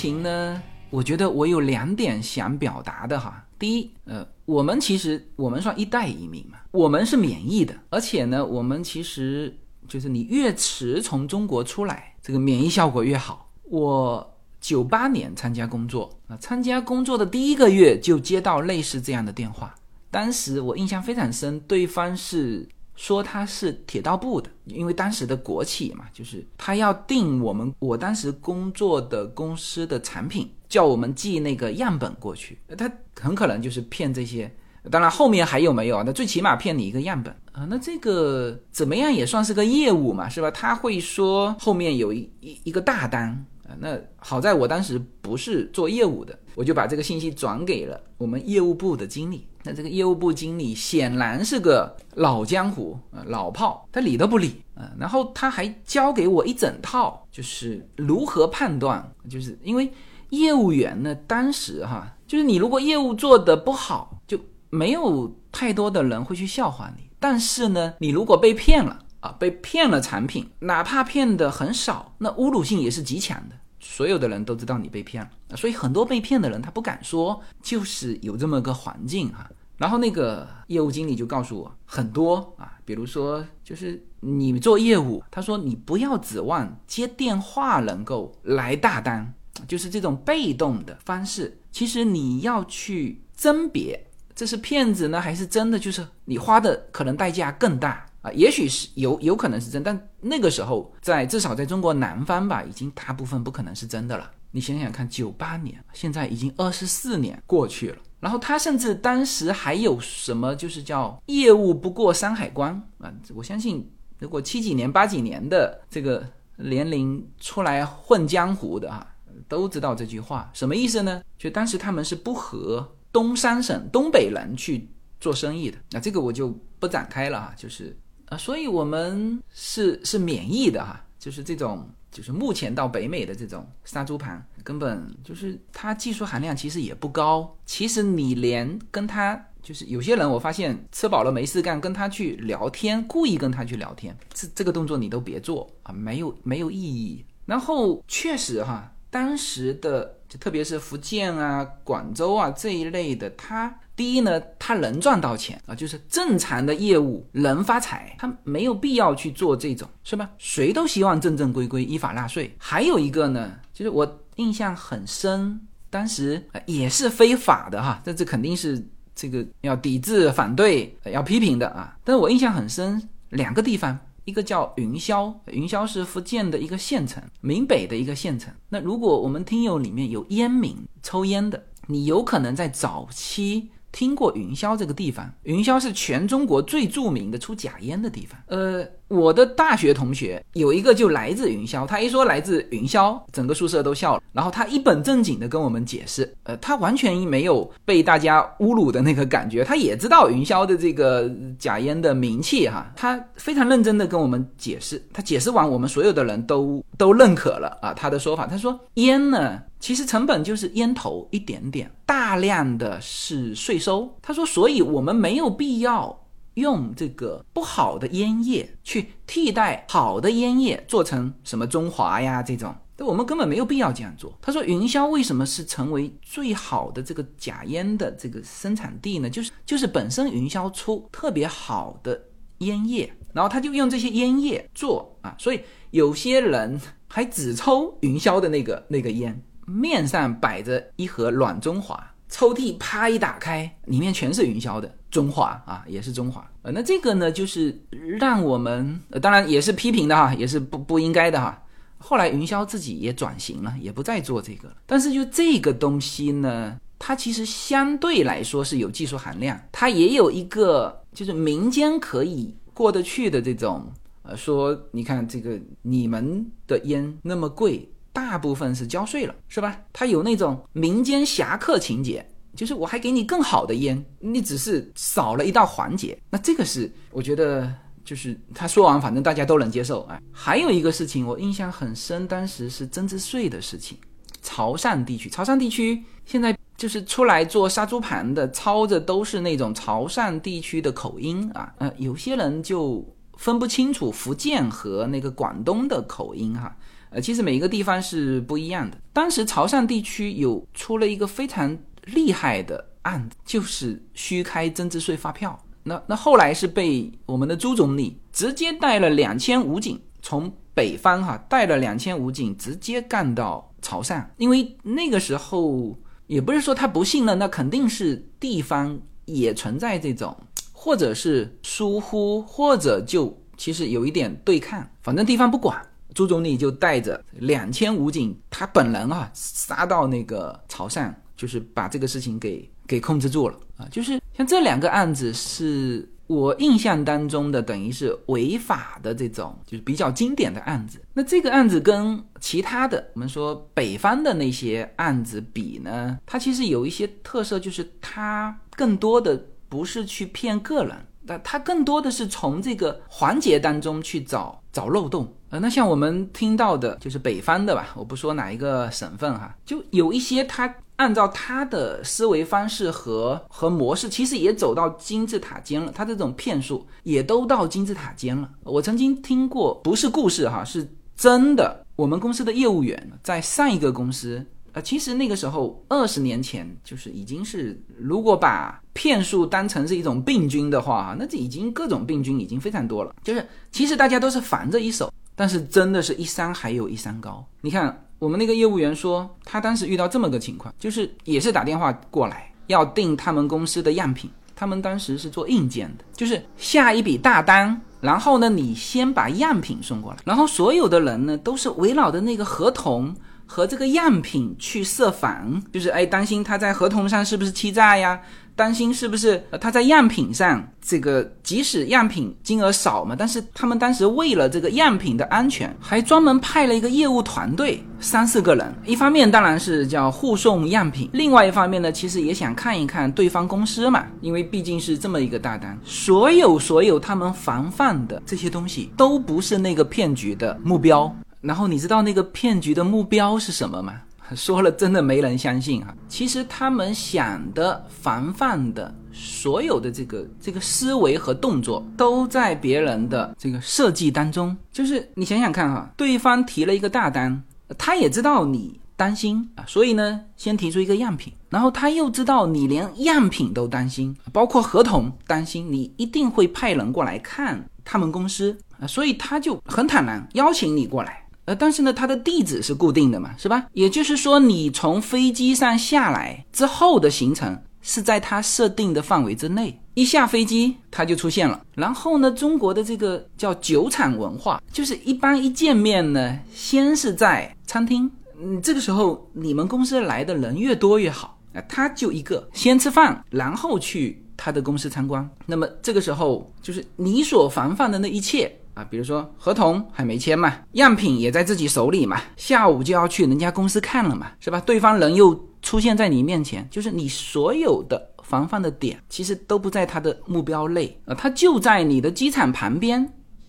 A: 情呢，我觉得我有两点想表达的哈。第一，呃，我们其实我们算一代移民嘛，我们是免疫的，而且呢，我们其实就是你越迟从中国出来，这个免疫效果越好。我九八年参加工作啊，参加工作的第一个月就接到类似这样的电话，当时我印象非常深，对方是。说他是铁道部的，因为当时的国企嘛，就是他要订我们我当时工作的公司的产品，叫我们寄那个样本过去。他很可能就是骗这些，当然后面还有没有？那最起码骗你一个样本啊。那这个怎么样也算是个业务嘛，是吧？他会说后面有一一一个大单啊。那好在我当时不是做业务的，我就把这个信息转给了我们业务部的经理。那这个业务部经理显然是个老江湖啊，老炮，他理都不理啊。然后他还教给我一整套，就是如何判断，就是因为业务员呢，当时哈，就是你如果业务做得不好，就没有太多的人会去笑话你。但是呢，你如果被骗了啊，被骗了产品，哪怕骗的很少，那侮辱性也是极强的。所有的人都知道你被骗了，所以很多被骗的人他不敢说，就是有这么个环境哈。然后那个业务经理就告诉我很多啊，比如说就是你做业务，他说你不要指望接电话能够来大单，就是这种被动的方式。其实你要去甄别这是骗子呢还是真的，就是你花的可能代价更大。啊，也许是有有可能是真，但那个时候在至少在中国南方吧，已经大部分不可能是真的了。你想想看，九八年，现在已经二十四年过去了，然后他甚至当时还有什么就是叫业务不过山海关啊！我相信，如果七几年、八几年的这个年龄出来混江湖的哈，都知道这句话什么意思呢？就当时他们是不和东三省东北人去做生意的。那这个我就不展开了哈，就是。啊，所以我们是是免疫的哈，就是这种，就是目前到北美的这种杀猪盘，根本就是它技术含量其实也不高。其实你连跟他，就是有些人我发现吃饱了没事干，跟他去聊天，故意跟他去聊天，这这个动作你都别做啊，没有没有意义。然后确实哈，当时的就特别是福建啊、广州啊这一类的，他。第一呢，他能赚到钱啊，就是正常的业务能发财，他没有必要去做这种，是吧？谁都希望正正规规、依法纳税。还有一个呢，就是我印象很深，当时也是非法的哈，这这肯定是这个要抵制、反对、要批评的啊。但是我印象很深，两个地方，一个叫云霄，云霄是福建的一个县城，闽北的一个县城。那如果我们听友里面有烟民抽烟的，你有可能在早期。听过云霄这个地方，云霄是全中国最著名的出假烟的地方。呃，我的大学同学有一个就来自云霄，他一说来自云霄，整个宿舍都笑了。然后他一本正经的跟我们解释，呃，他完全没有被大家侮辱的那个感觉，他也知道云霄的这个假烟的名气哈，他非常认真的跟我们解释。他解释完，我们所有的人都都认可了啊他的说法。他说烟呢，其实成本就是烟头一点点，大量的是税收。他说，所以我们没有必要。用这个不好的烟叶去替代好的烟叶，做成什么中华呀这种，我们根本没有必要这样做。他说，云霄为什么是成为最好的这个假烟的这个生产地呢？就是就是本身云霄出特别好的烟叶，然后他就用这些烟叶做啊，所以有些人还只抽云霄的那个那个烟，面上摆着一盒软中华。抽屉啪一打开，里面全是云霄的中华啊，也是中华。呃，那这个呢，就是让我们，当然也是批评的哈，也是不不应该的哈。后来云霄自己也转型了，也不再做这个了。但是就这个东西呢，它其实相对来说是有技术含量，它也有一个就是民间可以过得去的这种，呃，说你看这个你们的烟那么贵。大部分是交税了，是吧？他有那种民间侠客情节，就是我还给你更好的烟，你只是少了一道环节。那这个是我觉得，就是他说完，反正大家都能接受。哎，还有一个事情我印象很深，当时是增值税的事情。潮汕地区，潮汕地区现在就是出来做杀猪盘的，操着都是那种潮汕地区的口音啊。呃，有些人就分不清楚福建和那个广东的口音哈。呃，其实每一个地方是不一样的。当时潮汕地区有出了一个非常厉害的案子，就是虚开增值税发票。那那后来是被我们的朱总理直接带了两千武警，从北方哈带了两千武警直接干到潮汕。因为那个时候也不是说他不信任，那肯定是地方也存在这种，或者是疏忽，或者就其实有一点对抗，反正地方不管。朱总理就带着两千武警，他本人啊，杀到那个潮汕，就是把这个事情给给控制住了啊。就是像这两个案子，是我印象当中的，等于是违法的这种，就是比较经典的案子。那这个案子跟其他的我们说北方的那些案子比呢，它其实有一些特色，就是它更多的不是去骗个人，那他更多的是从这个环节当中去找找漏洞。呃，那像我们听到的，就是北方的吧，我不说哪一个省份哈，就有一些他按照他的思维方式和和模式，其实也走到金字塔尖了，他这种骗术也都到金字塔尖了。我曾经听过，不是故事哈，是真的。我们公司的业务员在上一个公司，呃，其实那个时候二十年前，就是已经是如果把骗术当成是一种病菌的话，那这已经各种病菌已经非常多了。就是其实大家都是防着一手。但是真的是一山还有一山高。你看，我们那个业务员说，他当时遇到这么个情况，就是也是打电话过来要订他们公司的样品。他们当时是做硬件的，就是下一笔大单，然后呢，你先把样品送过来，然后所有的人呢都是围绕着那个合同和这个样品去设防，就是哎，担心他在合同上是不是欺诈呀？担心是不是他在样品上这个，即使样品金额少嘛，但是他们当时为了这个样品的安全，还专门派了一个业务团队，三四个人。一方面当然是叫护送样品，另外一方面呢，其实也想看一看对方公司嘛，因为毕竟是这么一个大单。所有所有他们防范的这些东西，都不是那个骗局的目标。然后你知道那个骗局的目标是什么吗？说了，真的没人相信哈。其实他们想的防范的所有的这个这个思维和动作，都在别人的这个设计当中。就是你想想看哈，对方提了一个大单，他也知道你担心啊，所以呢，先提出一个样品，然后他又知道你连样品都担心，包括合同担心，你一定会派人过来看他们公司啊，所以他就很坦然邀请你过来。呃，但是呢，它的地址是固定的嘛，是吧？也就是说，你从飞机上下来之后的行程是在它设定的范围之内。一下飞机，它就出现了。然后呢，中国的这个叫酒场文化，就是一般一见面呢，先是在餐厅。嗯，这个时候你们公司来的人越多越好啊，他就一个先吃饭，然后去他的公司参观。那么这个时候，就是你所防范的那一切。啊，比如说合同还没签嘛，样品也在自己手里嘛，下午就要去人家公司看了嘛，是吧？对方人又出现在你面前，就是你所有的防范的点，其实都不在他的目标内啊，他就在你的机场旁边，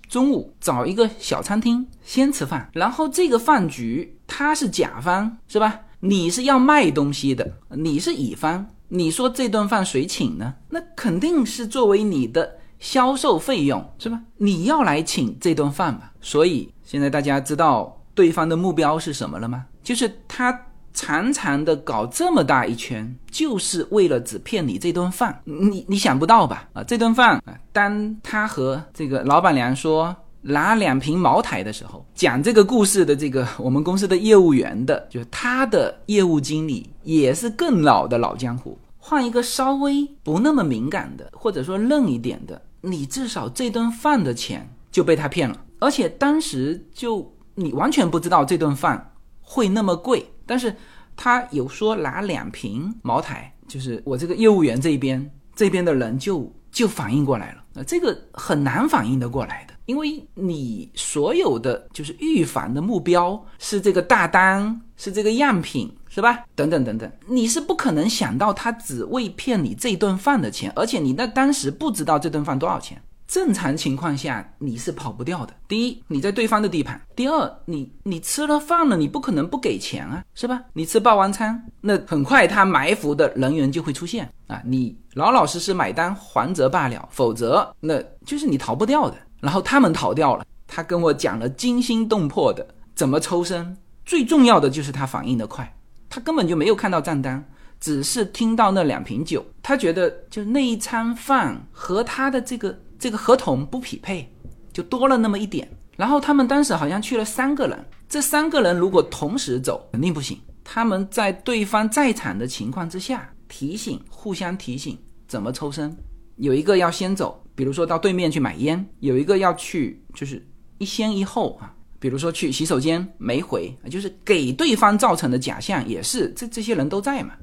A: 中午找一个小餐厅先吃饭，然后这个饭局他是甲方，是吧？你是要卖东西的，你是乙方，你说这顿饭谁请呢？那肯定是作为你的。销售费用是吧？你要来请这顿饭嘛？所以现在大家知道对方的目标是什么了吗？就是他长长的搞这么大一圈，就是为了只骗你这顿饭。你你想不到吧？啊，这顿饭啊，当他和这个老板娘说拿两瓶茅台的时候，讲这个故事的这个我们公司的业务员的，就是他的业务经理，也是更老的老江湖。换一个稍微不那么敏感的，或者说愣一点的。你至少这顿饭的钱就被他骗了，而且当时就你完全不知道这顿饭会那么贵，但是他有说拿两瓶茅台，就是我这个业务员这边这边的人就就反应过来了，啊，这个很难反应得过来的，因为你所有的就是预防的目标是这个大单，是这个样品。是吧？等等等等，你是不可能想到他只为骗你这顿饭的钱，而且你那当时不知道这顿饭多少钱。正常情况下你是跑不掉的。第一，你在对方的地盘；第二，你你吃了饭了，你不可能不给钱啊，是吧？你吃霸王餐，那很快他埋伏的人员就会出现啊，你老老实实买单还则罢了，否则那就是你逃不掉的。然后他们逃掉了，他跟我讲了惊心动魄的怎么抽身，最重要的就是他反应的快。他根本就没有看到账单，只是听到那两瓶酒，他觉得就那一餐饭和他的这个这个合同不匹配，就多了那么一点。然后他们当时好像去了三个人，这三个人如果同时走肯定不行。他们在对方在场的情况之下提醒，互相提醒怎么抽身。有一个要先走，比如说到对面去买烟；有一个要去，就是一先一后啊。比如说去洗手间没回，就是给对方造成的假象，也是这这些人都在嘛，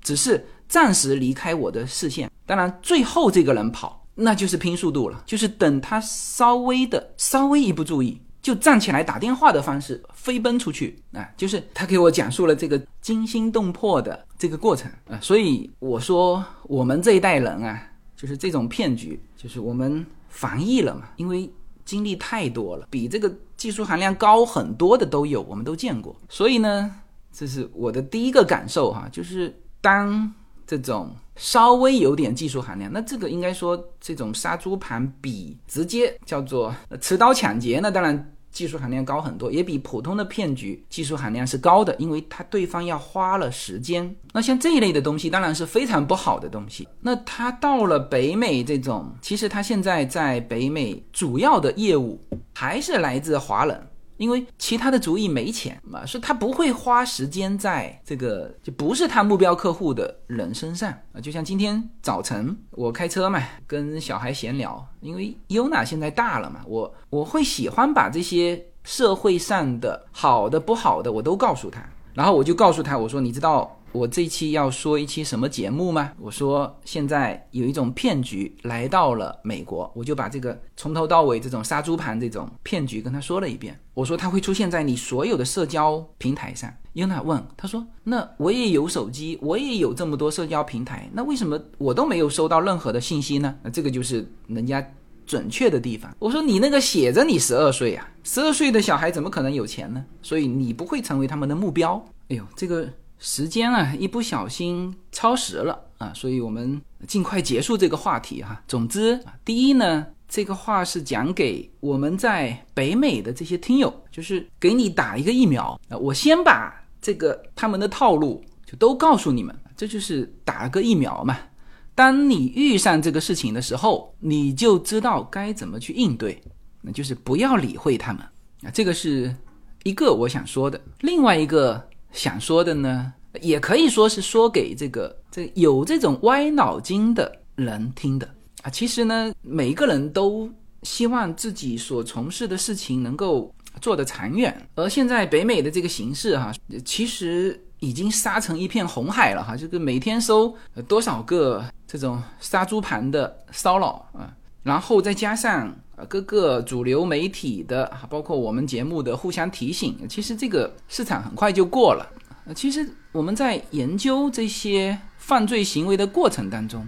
A: 只是暂时离开我的视线。当然，最后这个人跑，那就是拼速度了，就是等他稍微的稍微一不注意，就站起来打电话的方式飞奔出去啊！就是他给我讲述了这个惊心动魄的这个过程啊，所以我说我们这一代人啊，就是这种骗局，就是我们防疫了嘛，因为。经历太多了，比这个技术含量高很多的都有，我们都见过。所以呢，这是我的第一个感受哈，就是当这种稍微有点技术含量，那这个应该说这种杀猪盘比直接叫做持刀抢劫，那当然。技术含量高很多，也比普通的骗局技术含量是高的，因为他对方要花了时间。那像这一类的东西，当然是非常不好的东西。那他到了北美这种，其实他现在在北美主要的业务还是来自华人。因为其他的主意没钱嘛，是他不会花时间在这个就不是他目标客户的人身上啊。就像今天早晨我开车嘛，跟小孩闲聊，因为优娜现在大了嘛，我我会喜欢把这些社会上的好的不好的我都告诉他，然后我就告诉他，我说你知道。我这期要说一期什么节目吗？我说现在有一种骗局来到了美国，我就把这个从头到尾这种杀猪盘这种骗局跟他说了一遍。我说它会出现在你所有的社交平台上。优娜问他说：“那我也有手机，我也有这么多社交平台，那为什么我都没有收到任何的信息呢？”那这个就是人家准确的地方。我说你那个写着你十二岁啊，十二岁的小孩怎么可能有钱呢？所以你不会成为他们的目标。哎呦，这个。时间啊，一不小心超时了啊，所以我们尽快结束这个话题哈。总之，第一呢，这个话是讲给我们在北美的这些听友，就是给你打一个疫苗啊。我先把这个他们的套路就都告诉你们，这就是打个疫苗嘛。当你遇上这个事情的时候，你就知道该怎么去应对，那就是不要理会他们啊。这个是一个我想说的，另外一个。想说的呢，也可以说是说给这个这有这种歪脑筋的人听的啊。其实呢，每一个人都希望自己所从事的事情能够做得长远。而现在北美的这个形势哈，其实已经杀成一片红海了哈。就是每天收多少个这种杀猪盘的骚扰啊，然后再加上啊各个主流媒体的，包括我们节目的互相提醒，其实这个市场很快就过了。其实我们在研究这些犯罪行为的过程当中。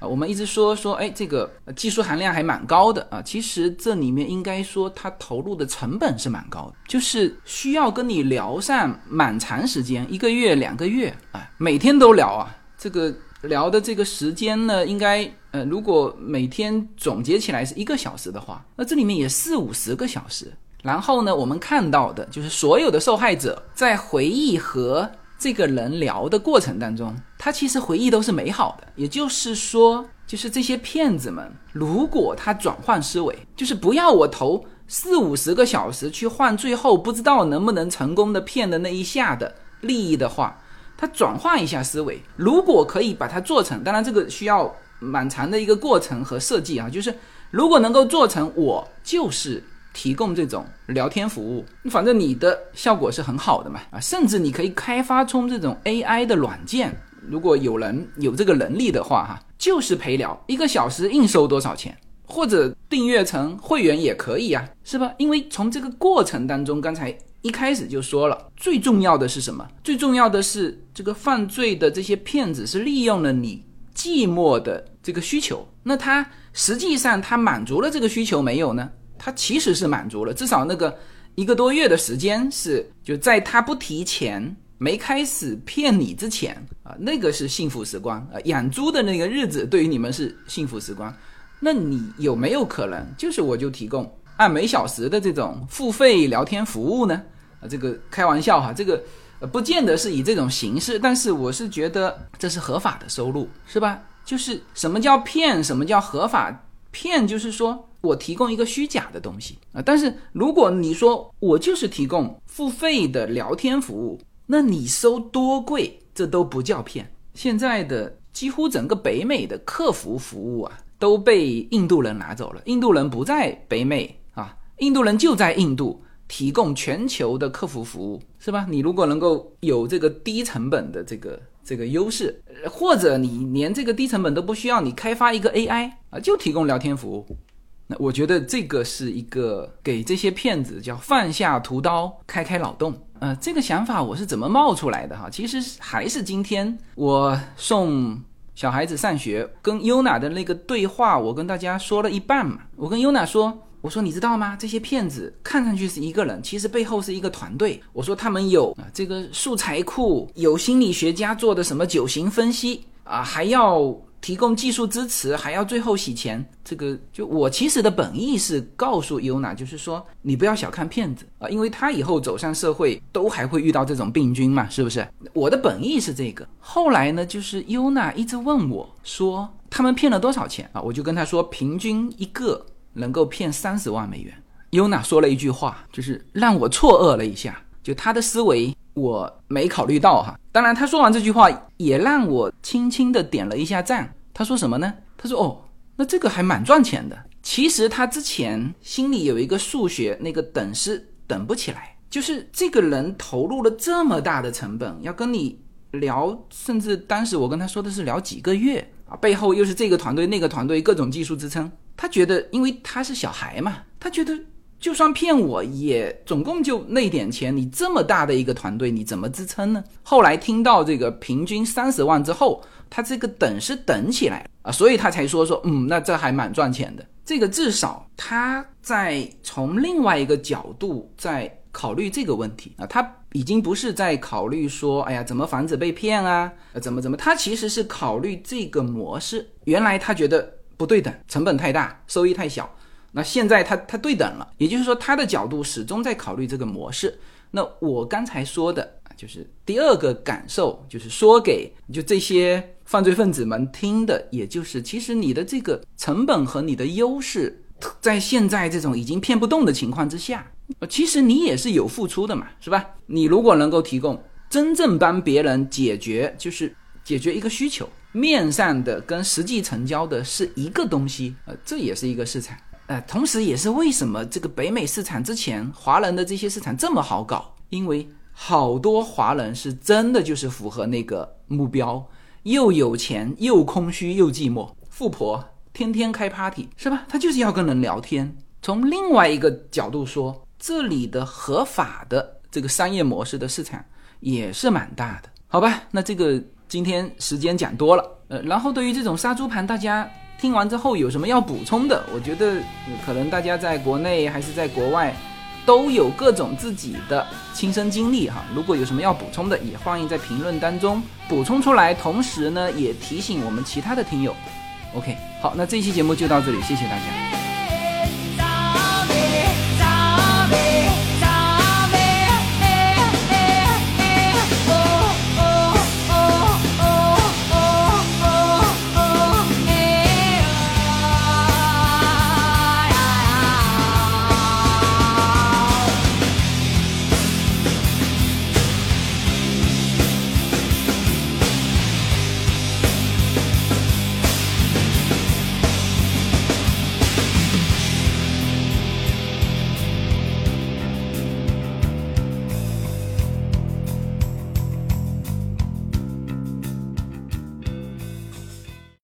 A: 啊，我们一直说说，哎，这个技术含量还蛮高的啊。其实这里面应该说，它投入的成本是蛮高的，就是需要跟你聊上蛮长时间，一个月、两个月啊，每天都聊啊。这个聊的这个时间呢，应该呃，如果每天总结起来是一个小时的话，那这里面也四五十个小时。然后呢，我们看到的就是所有的受害者在回忆和。这个人聊的过程当中，他其实回忆都是美好的。也就是说，就是这些骗子们，如果他转换思维，就是不要我投四五十个小时去换，最后不知道能不能成功的骗的那一下的利益的话，他转换一下思维，如果可以把它做成，当然这个需要蛮长的一个过程和设计啊，就是如果能够做成，我就是。提供这种聊天服务，反正你的效果是很好的嘛啊，甚至你可以开发出这种 AI 的软件，如果有人有这个能力的话哈，就是陪聊一个小时硬收多少钱，或者订阅成会员也可以啊，是吧？因为从这个过程当中，刚才一开始就说了，最重要的是什么？最重要的是这个犯罪的这些骗子是利用了你寂寞的这个需求，那他实际上他满足了这个需求没有呢？他其实是满足了，至少那个一个多月的时间是就在他不提钱、没开始骗你之前啊，那个是幸福时光啊。养猪的那个日子对于你们是幸福时光，那你有没有可能就是我就提供按每小时的这种付费聊天服务呢？啊，这个开玩笑哈，这个不见得是以这种形式，但是我是觉得这是合法的收入，是吧？就是什么叫骗，什么叫合法？骗就是说。我提供一个虚假的东西啊，但是如果你说我就是提供付费的聊天服务，那你收多贵，这都不叫骗。现在的几乎整个北美的客服服务啊，都被印度人拿走了。印度人不在北美啊，印度人就在印度提供全球的客服服务，是吧？你如果能够有这个低成本的这个这个优势，或者你连这个低成本都不需要，你开发一个 AI 啊，就提供聊天服务。那我觉得这个是一个给这些骗子叫放下屠刀，开开脑洞。呃，这个想法我是怎么冒出来的哈？其实还是今天我送小孩子上学，跟优娜的那个对话，我跟大家说了一半嘛。我跟优娜说，我说你知道吗？这些骗子看上去是一个人，其实背后是一个团队。我说他们有啊这个素材库，有心理学家做的什么九型分析啊，还要。提供技术支持，还要最后洗钱，这个就我其实的本意是告诉优娜，就是说你不要小看骗子啊，因为他以后走上社会都还会遇到这种病菌嘛，是不是？我的本意是这个。后来呢，就是优娜一直问我说他们骗了多少钱啊？我就跟他说，平均一个能够骗三十万美元。优娜说了一句话，就是让我错愕了一下，就他的思维。我没考虑到哈，当然他说完这句话也让我轻轻的点了一下赞。他说什么呢？他说哦，那这个还蛮赚钱的。其实他之前心里有一个数学，那个等式等不起来，就是这个人投入了这么大的成本要跟你聊，甚至当时我跟他说的是聊几个月啊，背后又是这个团队那个团队各种技术支撑。他觉得，因为他是小孩嘛，他觉得。就算骗我也总共就那点钱，你这么大的一个团队，你怎么支撑呢？后来听到这个平均三十万之后，他这个等是等起来啊，所以他才说说，嗯，那这还蛮赚钱的。这个至少他在从另外一个角度在考虑这个问题啊，他已经不是在考虑说，哎呀，怎么防止被骗啊，怎么怎么，他其实是考虑这个模式。原来他觉得不对等，成本太大，收益太小。那现在它它对等了，也就是说，他的角度始终在考虑这个模式。那我刚才说的，就是第二个感受，就是说给就这些犯罪分子们听的，也就是其实你的这个成本和你的优势，在现在这种已经骗不动的情况之下，其实你也是有付出的嘛，是吧？你如果能够提供真正帮别人解决，就是解决一个需求，面上的跟实际成交的是一个东西，呃，这也是一个市场。呃，同时也是为什么这个北美市场之前华人的这些市场这么好搞？因为好多华人是真的就是符合那个目标，又有钱又空虚又寂寞，富婆天天开 party，是吧？他就是要跟人聊天。从另外一个角度说，这里的合法的这个商业模式的市场也是蛮大的，好吧？那这个今天时间讲多了，呃，然后对于这种杀猪盘，大家听完之后有什么要补充的？我觉得可能大家在国内还是在国外。都有各种自己的亲身经历哈，如果有什么要补充的，也欢迎在评论当中补充出来。同时呢，也提醒我们其他的听友。OK，好，那这期节目就到这里，谢谢大家。